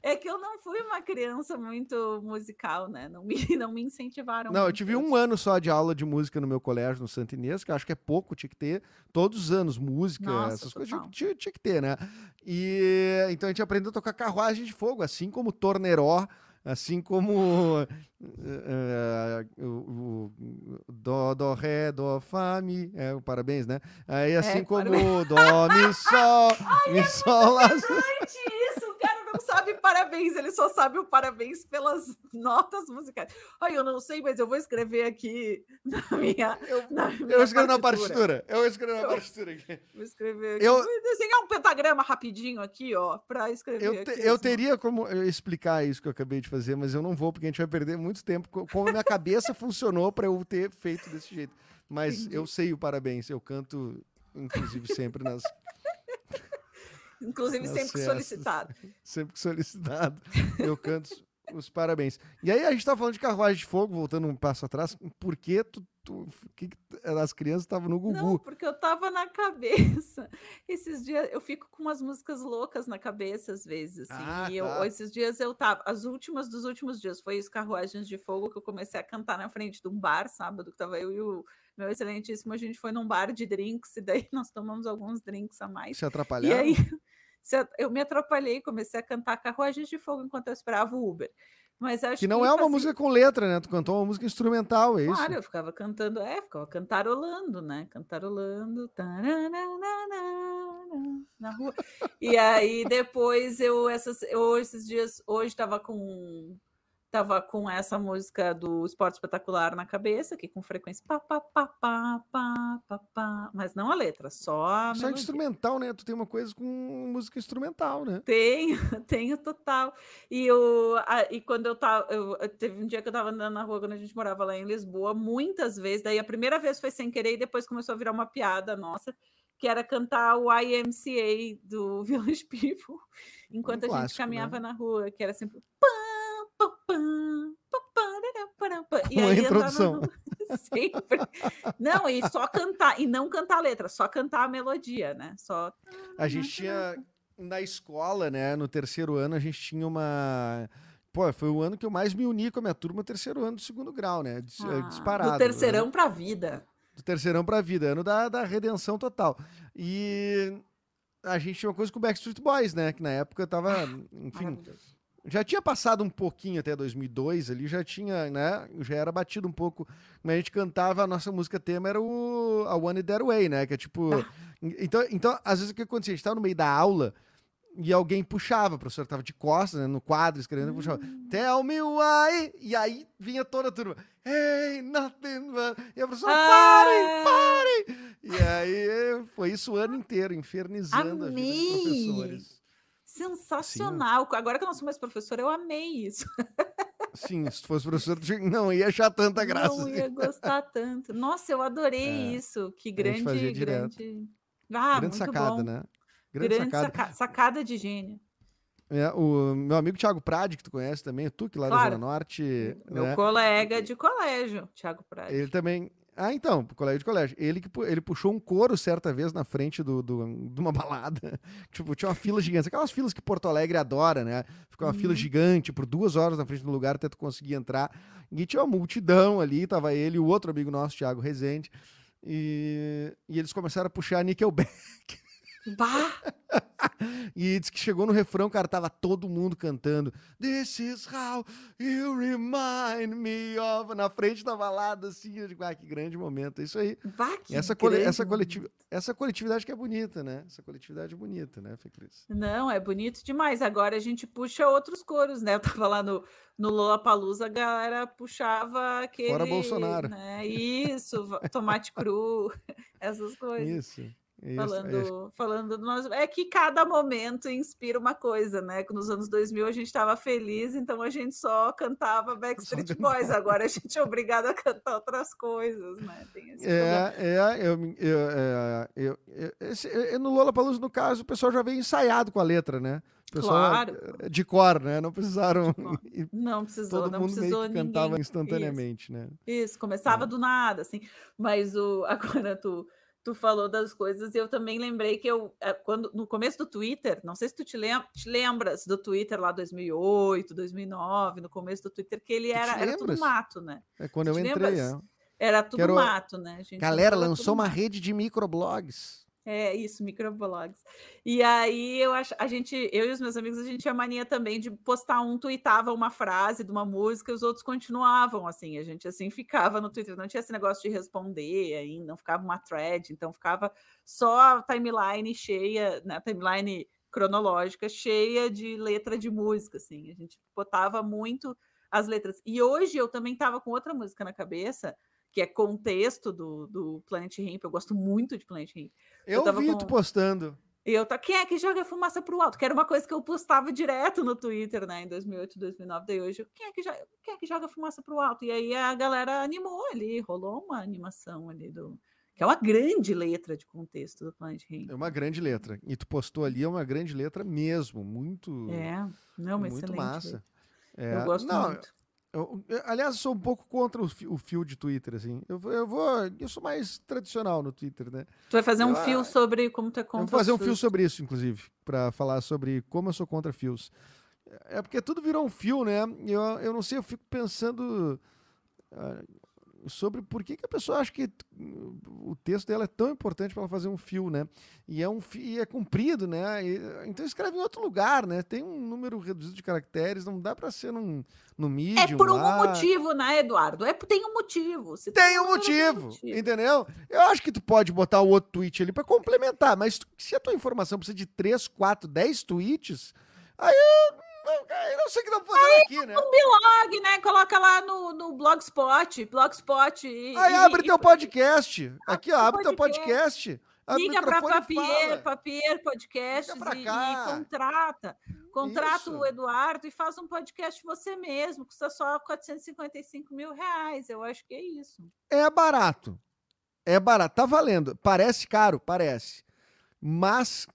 É que eu não fui uma criança muito musical, né? Não me, [LAUGHS] não me incentivaram. Não, eu muito tive a um ano só de aula de música no meu colégio, no Santo Inês, que eu acho que é pouco, tinha que ter todos os anos música, Nossa, essas coisas tinha, total. tinha- que ter, né? E então a gente aprendeu a tocar carruagem de fogo, assim como torneró, assim como [LAUGHS] o, o dó, dó, ré, dó, fá, mi, é, parabéns, né? Aí assim É, como parabéns. dó, mi, sol, [LAUGHS] mi, sol, lá, Gente, isso, o cara não sabe parabéns, ele só sabe o parabéns pelas notas musicais. Ai, eu não sei, mas eu vou escrever aqui na minha. Eu, na minha eu escrevo na partitura, eu escrevo na partitura aqui. Vou escrever aqui. Eu- Vou desenhar um pentagrama rapidinho aqui, ó, para escrever. Eu, te- eu teria como explicar isso que eu acabei de fazer, mas eu não vou, porque a gente vai perder muito tempo. co- Como a minha cabeça funcionou para eu ter feito desse jeito. Mas Entendi. eu sei o parabéns, eu canto, inclusive, sempre nas. Inclusive, Nas sempre festas. solicitado. [LAUGHS] Sempre que solicitado. Eu canto Os parabéns. E aí a gente tava falando de carruagem de fogo, voltando um passo atrás. Por que tu, tu que que as crianças estavam no Não, Gugu? porque eu tava na cabeça. [LAUGHS] Esses dias eu fico com umas músicas loucas na cabeça às vezes, assim. Ah, e eu- tá. esses dias eu tava, as últimas dos últimos dias foi os Carruagens de Fogo que eu comecei a cantar na frente de um bar sábado, que tava eu e o meu excelentíssimo, a gente foi num bar de drinks e daí [LAUGHS] nós tomamos alguns drinks a mais. Se E atrapalharam? aí eu me atrapalhei, comecei a cantar Carruagens de Fogo enquanto eu esperava o Uber. Mas acho Que não é uma faci- música com letra, né? Tu cantou uma música instrumental, é isso? Claro, eu ficava cantando, é, ficava cantarolando, né? Cantarolando. Na rua. E aí depois eu, essas, eu esses dias, hoje tava com tava com essa música do Esporte Espetacular na cabeça, que com frequência pá, pá, pá, pá, pá, pá, pá, mas não a letra, só a Só melodia. instrumental, né? Tu tem uma coisa com música instrumental, né? Tenho, [LAUGHS] tenho total. E, eu, a- e quando eu tava. Eu, teve um dia que eu tava andando na rua quando a gente morava lá em Lisboa, muitas vezes. Daí a primeira vez foi sem querer e depois começou a virar uma piada nossa, que era cantar o IMCA do [LAUGHS] Village People, enquanto a gente clássico, né? caminhava na rua, que era sempre. E aí introdução. rua, [LAUGHS] Sempre. Não, e só cantar, e não cantar a letra, só cantar a melodia, né? Só. A gente tinha na escola, né? No terceiro ano, a gente tinha uma. Pô, foi o ano que eu mais me uni com a minha turma, terceiro ano do segundo grau, né? Dis- Ah, Disparado. Do terceirão pra vida. do terceirão pra vida, ano da, da redenção total. E a gente tinha uma coisa com o Backstreet Boys, né? Que na época tava, enfim. Já tinha passado um pouquinho até 2002 ali, já tinha, né? Já era batido um pouco. Mas a gente cantava, a nossa música tema era o a One That Way, né? Que é tipo. Então, então, às vezes o que acontecia? A gente tava no meio da aula e alguém puxava, o professor tava de costas, né, no quadro, escrevendo, puxava, tell me why, e aí vinha toda a turma, hey, nothing but... E a professora, parem, Ah, parem! E aí foi isso o ano inteiro, infernizando a vida Amei! dos professores. Sensacional. Agora que eu não sou mais professora, eu amei isso. Sim, se fosse professor, não ia achar tanta graça. Não ia gostar tanto. Nossa, eu adorei É, isso. Que grande, direto. grande. Ah, Grande sacada, bom. né? Grande, Grande sacada. saca- sacada de gênio. É, o meu amigo Thiago Prade, que tu conhece também, tu que lá da Claro. Zona Norte, Meu né? colega de colégio, Thiago Prado. Ele também. Ah, então, colégio de colégio. Ele que ele puxou um coro certa vez na frente do, do- de uma [LAUGHS] balada. tipo, tinha uma fila gigante. Aquelas filas que Porto Alegre adora, né? Fica uma fila Uhum. gigante por duas horas na frente do lugar até tu conseguir entrar. E tinha uma multidão ali, tava ele e o outro amigo nosso, Thiago Rezende. E, e eles começaram a puxar Nickelback. [LAUGHS] Bah! [LAUGHS] E diz que chegou no refrão, cara, tava todo mundo cantando This is how you remind me of... Na frente da balada, assim, eu digo, ah, que grande momento, é isso aí. bah Essa, cole- essa, coletiv- essa coletividade que é bonita, né? Essa coletividade é bonita, né, Fê Cris? Não, é bonito demais. Agora a gente puxa outros coros, né? Eu tava lá no, no Lollapalooza, a galera puxava aquele... Bolsonaro. Né? Isso, tomate cru, [LAUGHS] essas coisas. Isso. Isso. é, Falando, falando do nosso... É que cada momento inspira uma coisa, né? Nos anos 2000 a gente estava feliz, então a gente só cantava [LAUGHS] Backstreet cantava. Boys. Agora a gente é obrigado a cantar outras coisas, né? Tem esse problema. É, é, eu, eu, é, eu, esse- eu- no Lollapalooza, no caso, o pessoal já veio ensaiado com a letra, né? O pessoal Claro. eh, de cor, né? Não precisaram. [LAUGHS] Não precisou, todo não mundo precisou meio que ninguém. cantava Isso. instantaneamente, né? Isso, começava É. do nada, assim. Mas o, [LAUGHS] agora tu, tu falou das coisas e eu também lembrei que eu, eh, quando, no começo do Twitter, não sei se tu te, lem te lembras do Twitter lá 2008, 2009, no começo do Twitter, que ele era, era tudo mato, né? É quando Tu eu entrei. lembras? é. Era tudo Quero- mato, né? A gente Galera, era lançou uma mato. rede de microblogs. É isso, microblogs. E aí eu acho, a gente, eu e os meus amigos, a gente tinha mania também de postar um tweetava uma frase de uma música e os outros continuavam assim. A gente assim ficava no Twitter, não tinha esse negócio de responder ainda, não ficava uma thread, então ficava só a timeline cheia, na timeline cronológica cheia de letra de música assim. A gente botava muito as letras. E hoje eu também tava com outra música na cabeça, que é contexto do, do Planet Hemp. Eu gosto muito de Planet Hemp. Eu, tava vi com- tu postando. E eu tá, quem é que joga fumaça pro alto? Que era uma coisa que eu postava direto no Twitter, né, em 2008, 2009. Daí hoje, eu, quem é que joga, quem é que joga fumaça pro alto? E aí a galera animou ali, rolou uma animação ali do que é uma grande letra de contexto do Planet Hemp. É uma grande letra. E tu postou ali, é uma grande letra mesmo. Muito, É, não, muito massa. É, Eu gosto não, muito. Eu- eu- aliás, eu sou um pouco contra o, fi- o fio de Twitter, assim. Eu, vou- eu vou. Eu sou mais tradicional no Twitter, né? Tu vai fazer um eu- fio sobre como tu é Eu contra vou fazer um fio sobre isso, inclusive, pra falar sobre como eu sou contra fios. É porque tudo virou um fio, né? Eu, eu não sei, eu fico pensando ah, sobre por que, que a pessoa acha que hum, o texto dela é tão importante para ela fazer um fio, né? E é um fi- e é comprido, né? E, então escreve em outro lugar, né? Tem um número reduzido de caracteres, não dá para ser num, no É Medium por um lá. motivo, né, Eduardo? É, por- tem um motivo. Se Tem um tem motivo, entendeu? Eu acho que tu pode botar o outro tweet ali pra complementar, mas se a tua informação precisa de 3, 4, 10 tweets, aí eu, eu- não sei o que estamos fazendo aqui, né? Um blog, né? Coloca lá no, no Blogspot, Blogspot. E, Aí abre e- teu podcast. Aqui, ó, abre teu podcast. Liga para Papier. Papier Podcasts e, e contrata. Contrata Isso. o Eduardo e faz um podcast você mesmo. Custa só 455 mil reais. Eu acho que é isso. É barato. É barato. Tá valendo. Parece caro, parece. Mas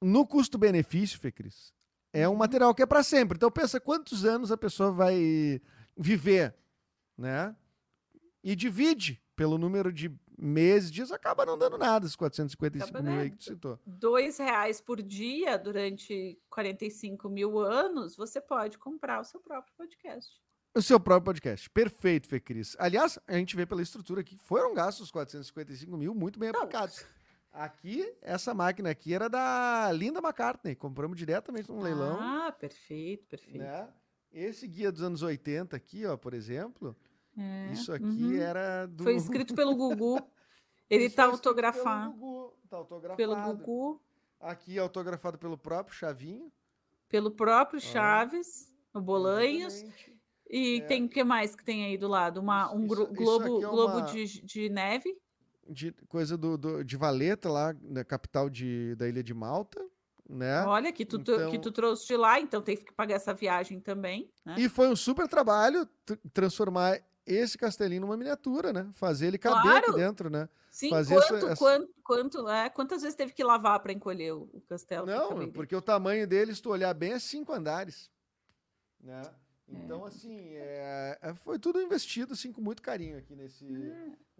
no custo-benefício, Fê Cris, é um material que é para sempre. Então pensa quantos anos a pessoa vai viver, né? E divide pelo número de meses, dias, acaba não dando nada, esses 455 Acaba mil aí que tu citou. Dois reais por dia durante 45 mil anos, você pode comprar o seu próprio podcast. O seu próprio podcast. Perfeito, Fê Cris. Aliás, a gente vê pela estrutura aqui, foram gastos 455 mil muito bem Não. aplicados. Aqui, essa máquina aqui era da Linda McCartney. Compramos diretamente num leilão. Ah, perfeito, perfeito. né? Esse guia dos anos 80 aqui, ó, por exemplo, É, isso aqui uhum. era do... Foi escrito pelo Gugu. [LAUGHS] Ele tá foi escrito pelo autografado Gugu, Tá autografado. pelo Gugu, Aqui autografado pelo próprio Chavinho. pelo próprio Chaves, o Bolanhos. Exatamente. E É. tem o que mais que tem aí do lado? Uma, um isso- isso globo, é globo uma- de, de neve. De, coisa do, do- de Valeta, lá na capital de, da ilha de Malta, né? Olha, que tu, tu- que Então- tu trouxe de lá, então tem que pagar essa viagem também. Né? E foi um super trabalho tr- transformar esse castelinho numa miniatura, né? Fazer ele caber aqui Claro. dentro, né? Sim, fazer essa- quanto, essa- quanto, quanto, é, quantas vezes teve que lavar para encolher o, o castelo? Não, porque o tamanho dele, se tu olhar bem, é cinco andares. Né? É. Então, assim, é, é- foi tudo investido assim, com muito carinho aqui nesse.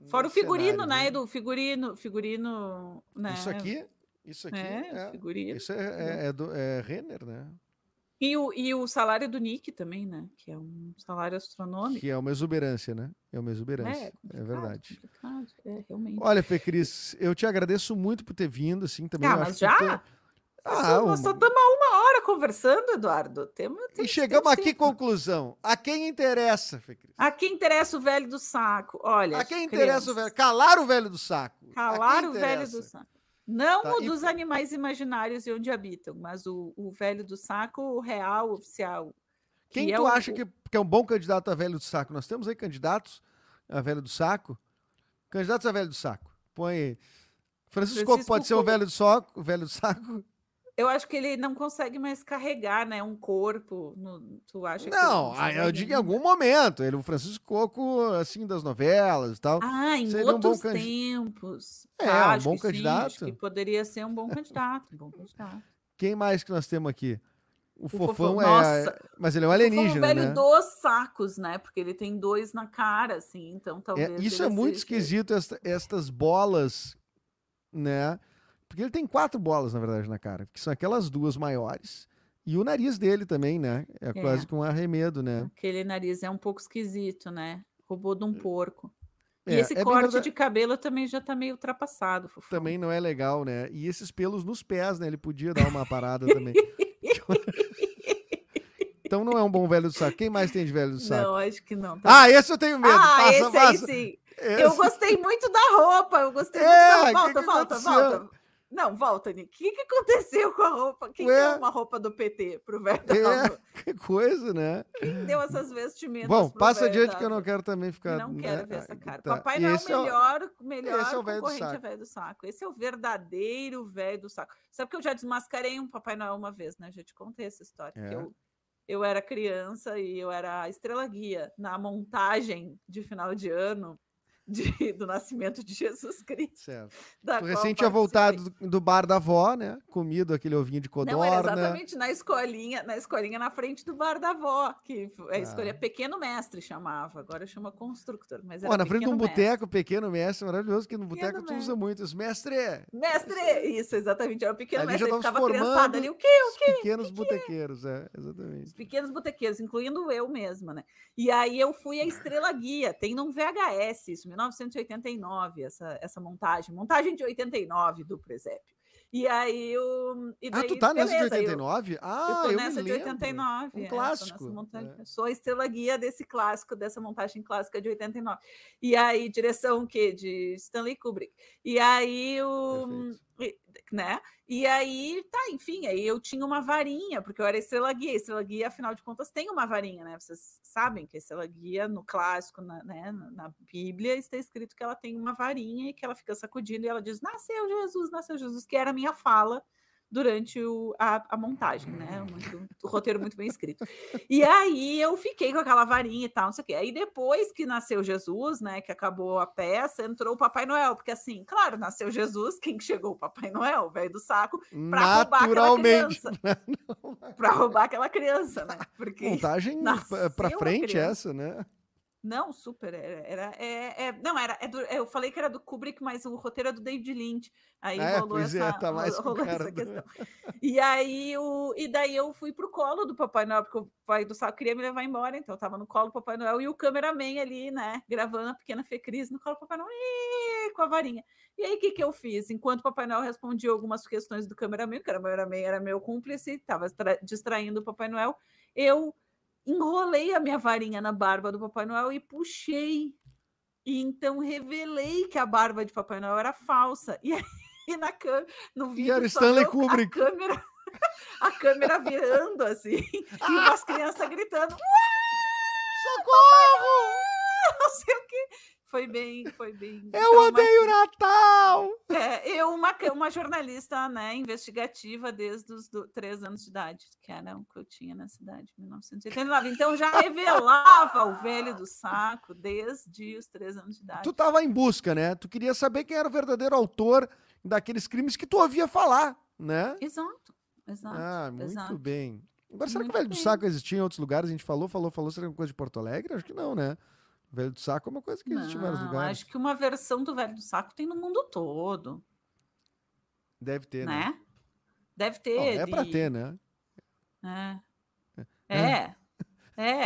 Fora o figurino, cenário, né, viu? Edu? Figurino, figurino, né? Isso aqui, isso aqui, É, é, figurino. isso é, é, é do, é Renner, né? E o, e o salário do Nick também, né? Que é um salário astronômico. Que é uma exuberância, né? É uma exuberância, é, complicado, verdade. É, realmente. Olha, Fê Cris, eu te agradeço muito por ter vindo, assim, também. Ah, mas já? Ah, nós só estamos há uma hora conversando, Eduardo. Temos, E chegamos aqui, tempo. conclusão. A quem interessa, Fê Cris? A quem interessa o velho do saco? Olha. A quem interessa o crianças, velho? Calar o velho do saco. Calar o velho do saco. Não Tá, o e- dos animais imaginários e onde habitam, mas o, o velho do saco, o real, oficial. Quem que é tu o- acha que, que é um bom candidato a velho do saco? Nós temos aí candidatos a velho do saco. Candidatos a velho do saco. Põe aí. Francisco, Francisco pode ser o velho do saco, o velho do saco? Eu acho que ele não consegue mais carregar, né? Um corpo. no- tu acha que ele Não, ah, eu digo em algum momento. Ele, o Francisco Coco, assim, das novelas e tal. Ah, em seria um bom outros tempos. É, Ah, um acho bom que sim, acho candidato. que poderia ser um bom candidato. Um bom candidato. Quem mais que nós temos aqui? O, Fofão, Fofão é. nossa. Mas ele é um o alienígena, velho né? dos sacos, né? Porque ele tem dois na cara, assim. Então É, talvez. isso ele é muito seja- esquisito, esta- estas bolas, né? Porque ele tem quatro bolas, na verdade, na cara, que são aquelas duas maiores. E o nariz dele também, né? É quase que um arremedo, né? Aquele nariz é um pouco esquisito, né? Roubou de um porco. E É, esse é corte de cabelo também já tá meio ultrapassado, Fofão. Também não é legal, né? E esses pelos nos pés, né? Ele podia dar uma parada também. [LAUGHS] então não é um bom velho do saco. Quem mais tem de velho do saco? Não, acho que não. tá Ah, esse eu tenho medo. Ah, passa, esse passa. aí sim. Esse- Eu gostei muito da roupa. Eu gostei É, muito que da volta, que volta, aconteceu? volta. Não, volta, Nick. O que, que aconteceu com a roupa? Quem Ué? deu uma roupa do PT pro velho da É, [LAUGHS] que coisa, né? Quem deu essas vestimentas Bom, passa velho adiante que eu não quero também ficar. Não né? quero ver essa cara. Tá. Papai não é esse o melhor, melhor esse é o velho do saco. velho do saco. Esse é o verdadeiro velho do saco. Sabe que eu já desmascarei um Papai Noel uma vez, né? Já te contei essa história. que É? eu, eu era criança e eu era estrela guia na montagem de final de ano de- [LAUGHS] do nascimento de Jesus Cristo. Certo. Tu recém tinha voltado do, do bar da avó, né? Comido aquele ovinho de codorna. Não, era exatamente na escolinha, na escolinha na frente do bar da avó, que a Ah. Pequeno Mestre chamava, agora chama Constructor, mas Pô, era na frente de um boteco, pequeno mestre, maravilhoso, que no boteco tu usa muito isso. Mestre! Mestre, isso, exatamente, era o Pequeno Ali Mestre, já ficava criançada ali, o quê, o Os quê? pequenos botequeiros, é, exatamente. Os pequenos botequeiros, incluindo eu mesma, né? E aí eu fui a Estrela Guia, tem num VHS, isso, 1989, essa, essa montagem, montagem de 89 do presépio. E aí eu. E Ah, daí, tu tá nessa de beleza, eu- 89? Ah, eu tô eu nessa me de lembro. 89. Um é, tô clássico, montagem- é. Sou a estrela guia desse clássico, dessa montagem clássica de 89. E aí, direção o quê? De Stanley Kubrick. E aí o. e- Né? E aí, tá, enfim, aí eu tinha uma varinha, porque eu era estrela guia. Estrela guia, afinal de contas, tem uma varinha, né? Vocês sabem que a estrela guia, no clássico, na, né, na Bíblia, está escrito que ela tem uma varinha e que ela fica sacudindo e ela diz: Nasceu Jesus, nasceu Jesus, que era a minha fala durante o- a, a montagem, né? Muito- o roteiro muito bem escrito. E aí eu fiquei com aquela varinha e tal, não sei o quê. Aí depois que nasceu Jesus, né? Que acabou a peça, entrou o Papai Noel, porque assim, claro, nasceu Jesus, quem que chegou? O Papai Noel, o velho do saco, pra roubar aquela criança. [LAUGHS] Pra roubar aquela criança, né? Porque Montagem nasceu pra a frente essa, né? Não, super. Era, era- é, é- não, era. é do- eu falei que era do Kubrick, mas o roteiro é do David Lynch. Aí É, rolou é, essa, tá mais rolou essa do- questão. E aí o, e daí eu fui pro colo do Papai Noel, porque o pai do saco queria me levar embora, então eu tava no colo do Papai Noel e o cameraman ali, né, gravando a pequena Fê Cris no colo do Papai Noel com a varinha. E aí o que que eu fiz? Enquanto o Papai Noel respondia algumas questões do cameraman, o cameraman era meu cúmplice, tava tra- distraindo o Papai Noel, eu enrolei a minha varinha na barba do Papai Noel e puxei. E então revelei que a barba de Papai Noel era falsa. E aí [LAUGHS] na câmera, no E vídeo era Stanley deu Kubrick. A câmera, a câmera virando assim, e umas [LAUGHS] crianças gritando: Socorro! [LAUGHS] não sei o quê. Foi bem, foi bem. Eu traumático. odeio Natal! É, eu, uma, uma jornalista né, investigativa desde os do- três anos de idade, que era o que eu tinha na cidade, 1989. Então já revelava o velho do saco desde os três anos de idade. Tu tava em busca, né? Tu queria saber quem era o verdadeiro autor daqueles crimes que tu ouvia falar, né? Exato, exato. Ah, muito exato. bem. Agora, será que o Muito Velho do bem. Saco existia em outros lugares? A gente falou, falou, falou. Será que é uma coisa de Porto Alegre? Acho que não, né? O Velho do Saco é uma coisa que existe em vários lugares. acho que uma versão do velho do saco tem no mundo todo, Deve ter, né? né? Deve ter. Bom, é pra de- ter, né? É. É. É,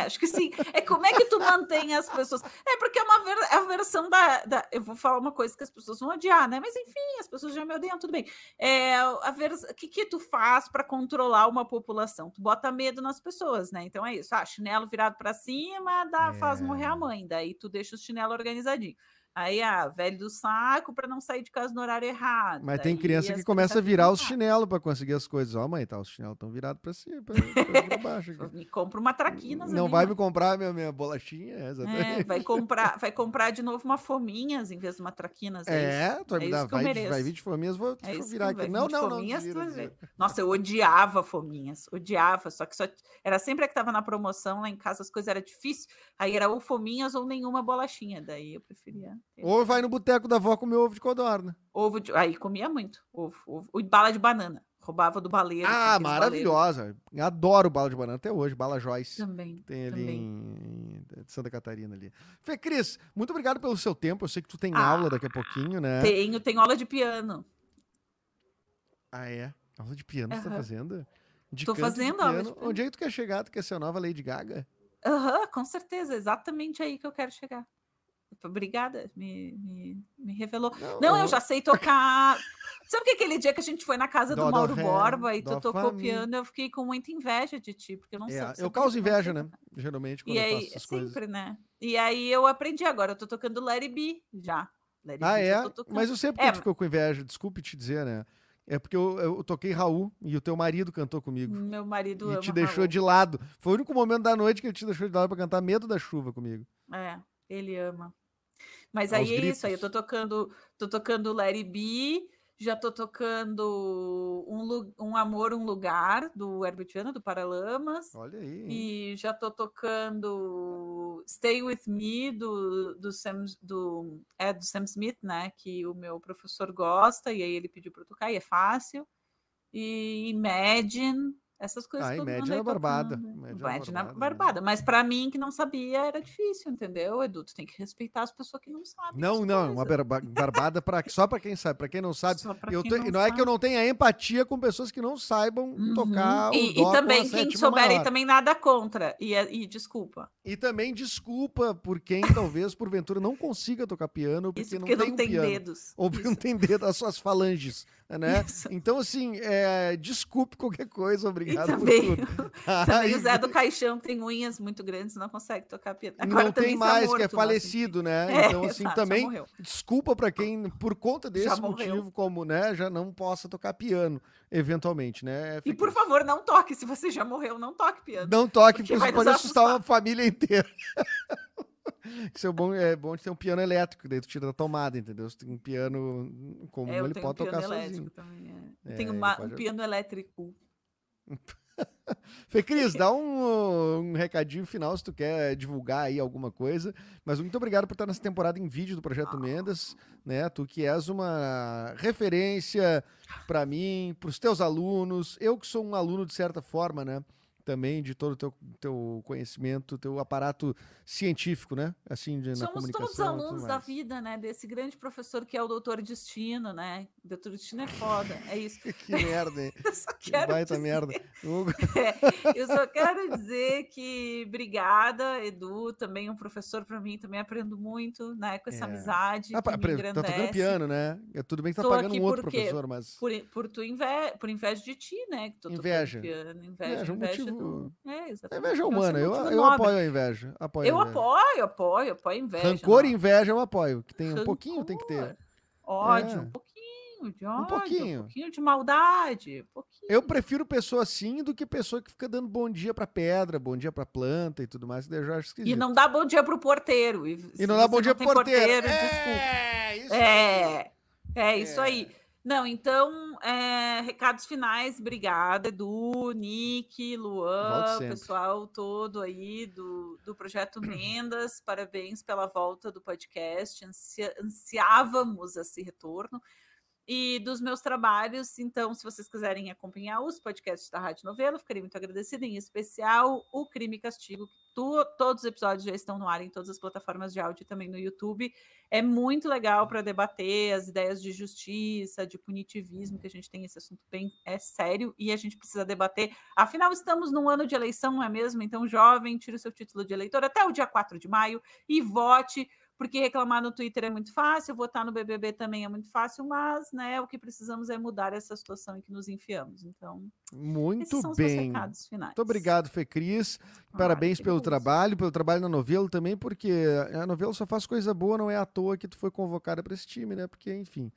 acho que sim. É como é que tu mantém as pessoas. É porque é uma ver- é a versão da, da- Eu vou falar uma coisa que as pessoas vão odiar, né? Mas enfim, as pessoas já me odeiam, tudo bem. É, a vers... O que, que tu faz para controlar uma população? Tu bota medo nas pessoas, né? Então é isso. Ah, chinelo virado para cima dá, faz morrer É. a mãe. Daí tu deixa o chinelo organizadinho. Aí, ah, velho do saco para não sair de casa no horário errado. Mas tem criança que começa a virar os "Ah, chinelos pra conseguir as coisas. Ó, mãe, tá, os chinelos estão virados pra cima, pra [LAUGHS] baixo. aqui. Me compra uma traquinas Não ali, vai mãe." me comprar minha, minha bolachinha? É, É, vai comprar, [LAUGHS] vai comprar de novo uma fominhas em vez de uma traquinas. É, É, tu vai É me dar, isso que eu vai, vai vir de fominhas, vou É virar aqui. Não, não, não. desvira. Nossa, eu odiava fominhas, odiava, só que só era sempre a que estava na promoção lá em casa, as coisas eram difíceis. Aí era ou fominhas ou nenhuma bolachinha. Daí eu preferia. Ou vai no boteco da avó comer ovo de codorna. Ovo de... Aí comia muito. Ovo, ovo. E bala de banana. Roubava do baleiro. Ah, aqueles baleiros. maravilhosa. Adoro bala de banana até hoje, bala Joyce. Também. Tem ali também. em, em Santa Catarina ali. Fê Cris, muito obrigado pelo seu tempo. Eu sei que tu tem Ah, aula daqui a pouquinho, né? Tenho, tenho aula de piano. Ah, é? Aula de piano você tá fazendo? De Tô fazendo aula de piano. piano. Onde é que tu quer chegar? Tu quer ser a nova Lady Gaga? Aham, com certeza, exatamente aí que eu quero chegar. Obrigada, me, me, me revelou. Não, eu já sei tocar. [LAUGHS] Sabe que aquele dia que a gente foi na casa do dó, Mauro Borba e tu tocou piano, eu fiquei com muita inveja de ti, porque eu não É, sei. eu causo eu não sei inveja, né? Geralmente, quando E eu aí, faço essas coisas. sempre, né? E aí eu aprendi agora, eu tô tocando Larry B já. Larry Ah, é? Mas eu sei porque É, ficou com inveja. Desculpe te dizer, né? É porque eu, eu toquei Raul e o teu marido cantou comigo. Meu marido E te deixou Raul. de lado. Foi o único momento da noite que ele te deixou de lado pra cantar Medo da Chuva comigo. É, ele ama. Mas aí é isso, aí eu tô tocando, tô tocando Larry B, já tô tocando um, um Amor, Um Lugar, do Herbert Viana, do Paralamas. Olha aí. E já tô tocando Stay With Me do, do, Sam, do, é, do Sam Smith, né? Que o meu professor gosta, e aí ele pediu para tocar, e é fácil. E Imagine, essas coisas Ah, todo mundo Imagine aí é barbada. tocando. Imagine é é barbada, né? barbada. Mas para mim, que não sabia, era difícil, entendeu, Edu? Tu tem que respeitar as pessoas que não sabem. Não, não, uma coisas. barba- barbada pra, só pra quem sabe. Pra quem não sabe, eu não não, é que eu sabe. não tenha empatia com pessoas que não saibam Uhum. tocar e, e também quem sétima souber, maior. e também nada contra. E, e desculpa. E também desculpa por quem talvez, porventura, não consiga tocar piano, porque Isso não porque tem não um tem piano. dedos. Ou porque Isso. não tem dedo, as suas falanges, né? [LAUGHS] Isso. Então, assim, é, desculpe qualquer coisa, E [LAUGHS] obrigado por também, tudo. [LAUGHS] também o Ai, Zé do [LAUGHS] Caixão tem unhas muito grandes não consegue tocar piano. não Agora também tem está mais, que é morto, falecido, né? É, então, assim, exato, também, desculpa pra quem, por conta desse motivo, como, né, já não possa tocar piano, eventualmente, né? E Fica- por favor, não toque. Se você já morreu, não toque piano. Não toque, Porque porque você pode assustar uma família inteira. Isso é bom, é bom de ter um piano elétrico, daí tu tira da tomada, entendeu? Se tem um piano comum, É, ele um pode piano tocar sozinho. também. é. É, tenho uma- pode- um piano elétrico. [LAUGHS] Fê Cris, dá um, um recadinho final se tu quer divulgar aí alguma coisa. Mas muito obrigado por estar nessa temporada em vídeo do Projeto. Mendas, né? Tu que és uma referência para mim, para os teus alunos. Eu que sou um aluno de certa forma, né? Também de todo o teu, teu conhecimento, teu aparato científico, né? Assim, de, na Somos comunicação. todos alunos da vida, né? Desse grande professor que é o Doutor Destino, né? O Doutor Destino é foda, é isso. [LAUGHS] Que merda, hein? [LAUGHS] Eu só Que quero baita dizer, merda. [LAUGHS] Hugo, eu só quero dizer que obrigada, Edu, também um professor para mim, também aprendo muito, né? Com essa É. amizade Ah, que pa- me tá tocando piano, né? É tudo bem que tá Tô pagando um outro professor, mas. Por, por tu inve... por inveja de ti, né? Que tô Inveja. Piano, inveja, Inveja é um inveja do... É, É exatamente. inveja é humana, um eu, eu nobre. apoio a inveja. Apoio a Eu inveja. apoio, apoio, apoio a inveja. Rancor e inveja eu apoio. Que tem um pouquinho, tem que ter. Ódio, É. um pouquinho de ódio, pouquinho. um pouquinho de maldade, um pouquinho. Eu prefiro pessoa assim do que pessoa que fica dando bom dia pra pedra, bom dia pra planta e tudo mais, que eu já acho esquisito. E não dá bom dia pro porteiro. E, E não dá bom dia pro porteiro. desculpa. É, isso aí. É, é isso É. aí. Não, então, é, recados finais, obrigada, Edu, Nick, Luan, pessoal todo aí do, do Projeto Mendas, parabéns pela volta do podcast, ansia- ansiávamos esse retorno. E dos meus trabalhos, então, se vocês quiserem acompanhar os podcasts da Rádio Novela, ficarei muito agradecida, em especial o Crime e Castigo, que tu- todos os episódios já estão no ar em todas as plataformas de áudio e também no YouTube. É muito legal para debater as ideias de justiça, de punitivismo, que a gente tem esse assunto bem é sério e a gente precisa debater. Afinal, estamos num ano de eleição, não é mesmo? Então, jovem, tire o seu título de eleitor até o dia 4 de maio e vote, porque reclamar no Twitter é muito fácil, votar no BBB também é muito fácil, mas né, o que precisamos é mudar essa situação em que nos enfiamos. Então, Muito bem. Muito obrigado, Fê Cris. Ah, Parabéns pelo trabalho, pelo trabalho na novela também, porque a novela só faz coisa boa, não é à toa que tu foi convocada para esse time, né? Porque, enfim,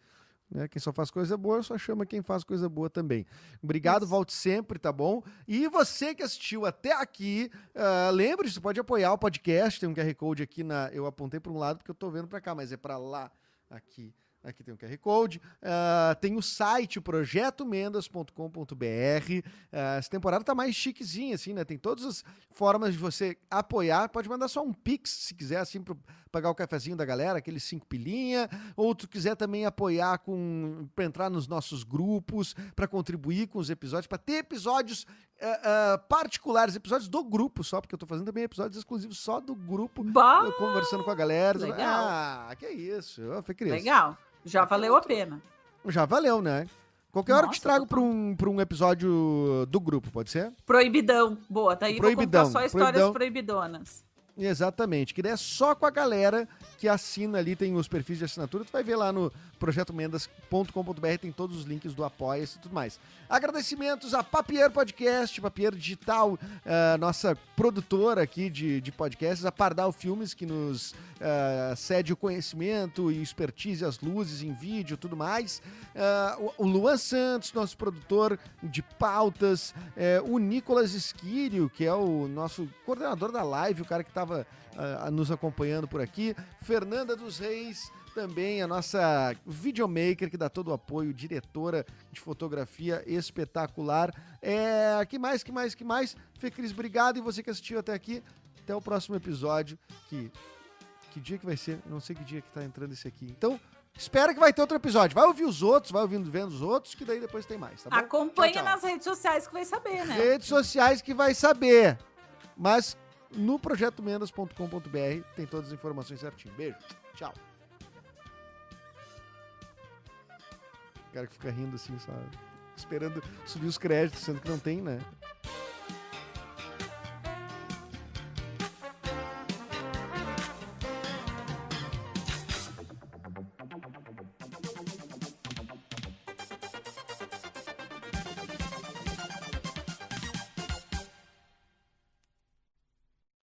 né? quem só faz coisa boa só chama quem faz coisa boa também. Obrigado, Isso. volte sempre, tá bom? E você que assistiu até aqui, ah, lembre-se, você pode apoiar o podcast, tem um QR Code aqui na. Eu apontei para um lado porque eu tô vendo para cá, mas é para lá, aqui. Aqui tem o QR Code. Ah, tem o site projetomendas.com.br. Ah, essa temporada tá mais chiquezinha, assim, né? Tem todas as formas de você apoiar. Pode mandar só um pix, se quiser, assim, para pagar o cafezinho da galera, aqueles cinco pilinha. Ou tu quiser também apoiar com para entrar nos nossos grupos, para contribuir com os episódios, para ter episódios ah, ah, particulares, episódios do grupo só, porque eu tô fazendo também episódios exclusivos só do grupo, Bah, eu conversando com a galera. legal. Ah, que isso. Ô, Fê Cris. legal. Já valeu a pena. Já valeu, né? Qualquer hora eu te Nossa, trago para total. um, pra um episódio do grupo, pode ser? Proibidão. Boa, daí Proibidão, vou contar só histórias proibidão. proibidonas. Exatamente. Que daí é só com a galera que assina ali, tem os perfis de assinatura. Tu vai ver lá no projetomendas.com.br, tem todos os links do apoia e tudo mais. Agradecimentos a Papier Podcast, Papier Digital, eh, nossa produtora aqui de, de podcasts, a Pardal Filmes, que nos eh, cede o conhecimento e expertise, as luzes em vídeo tudo mais. Eh, o, Luan Santos, nosso produtor de pautas. o Nicolas Esquírio, que é o nosso coordenador da live, o cara que estava nos acompanhando por aqui. Fernanda dos Reis, também a nossa videomaker que dá todo o apoio, diretora de fotografia espetacular. É, que mais, que mais, que mais? Fê Cris, obrigado. E você que assistiu até aqui, até o próximo episódio, que que dia que vai ser? Eu não sei que dia que tá entrando esse aqui. Então, espera que vai ter outro episódio. Vai ouvir os outros, vai ouvindo vendo os outros, que daí depois tem mais, tá bom? Acompanha Tchau, tchau. nas redes sociais que vai saber, né? Redes sociais que vai saber. Mas no projetomendas.com.br tem todas as informações certinho. Beijo. Tchau. O cara que fica rindo assim, sabe? Esperando subir os créditos, sendo que não tem, né?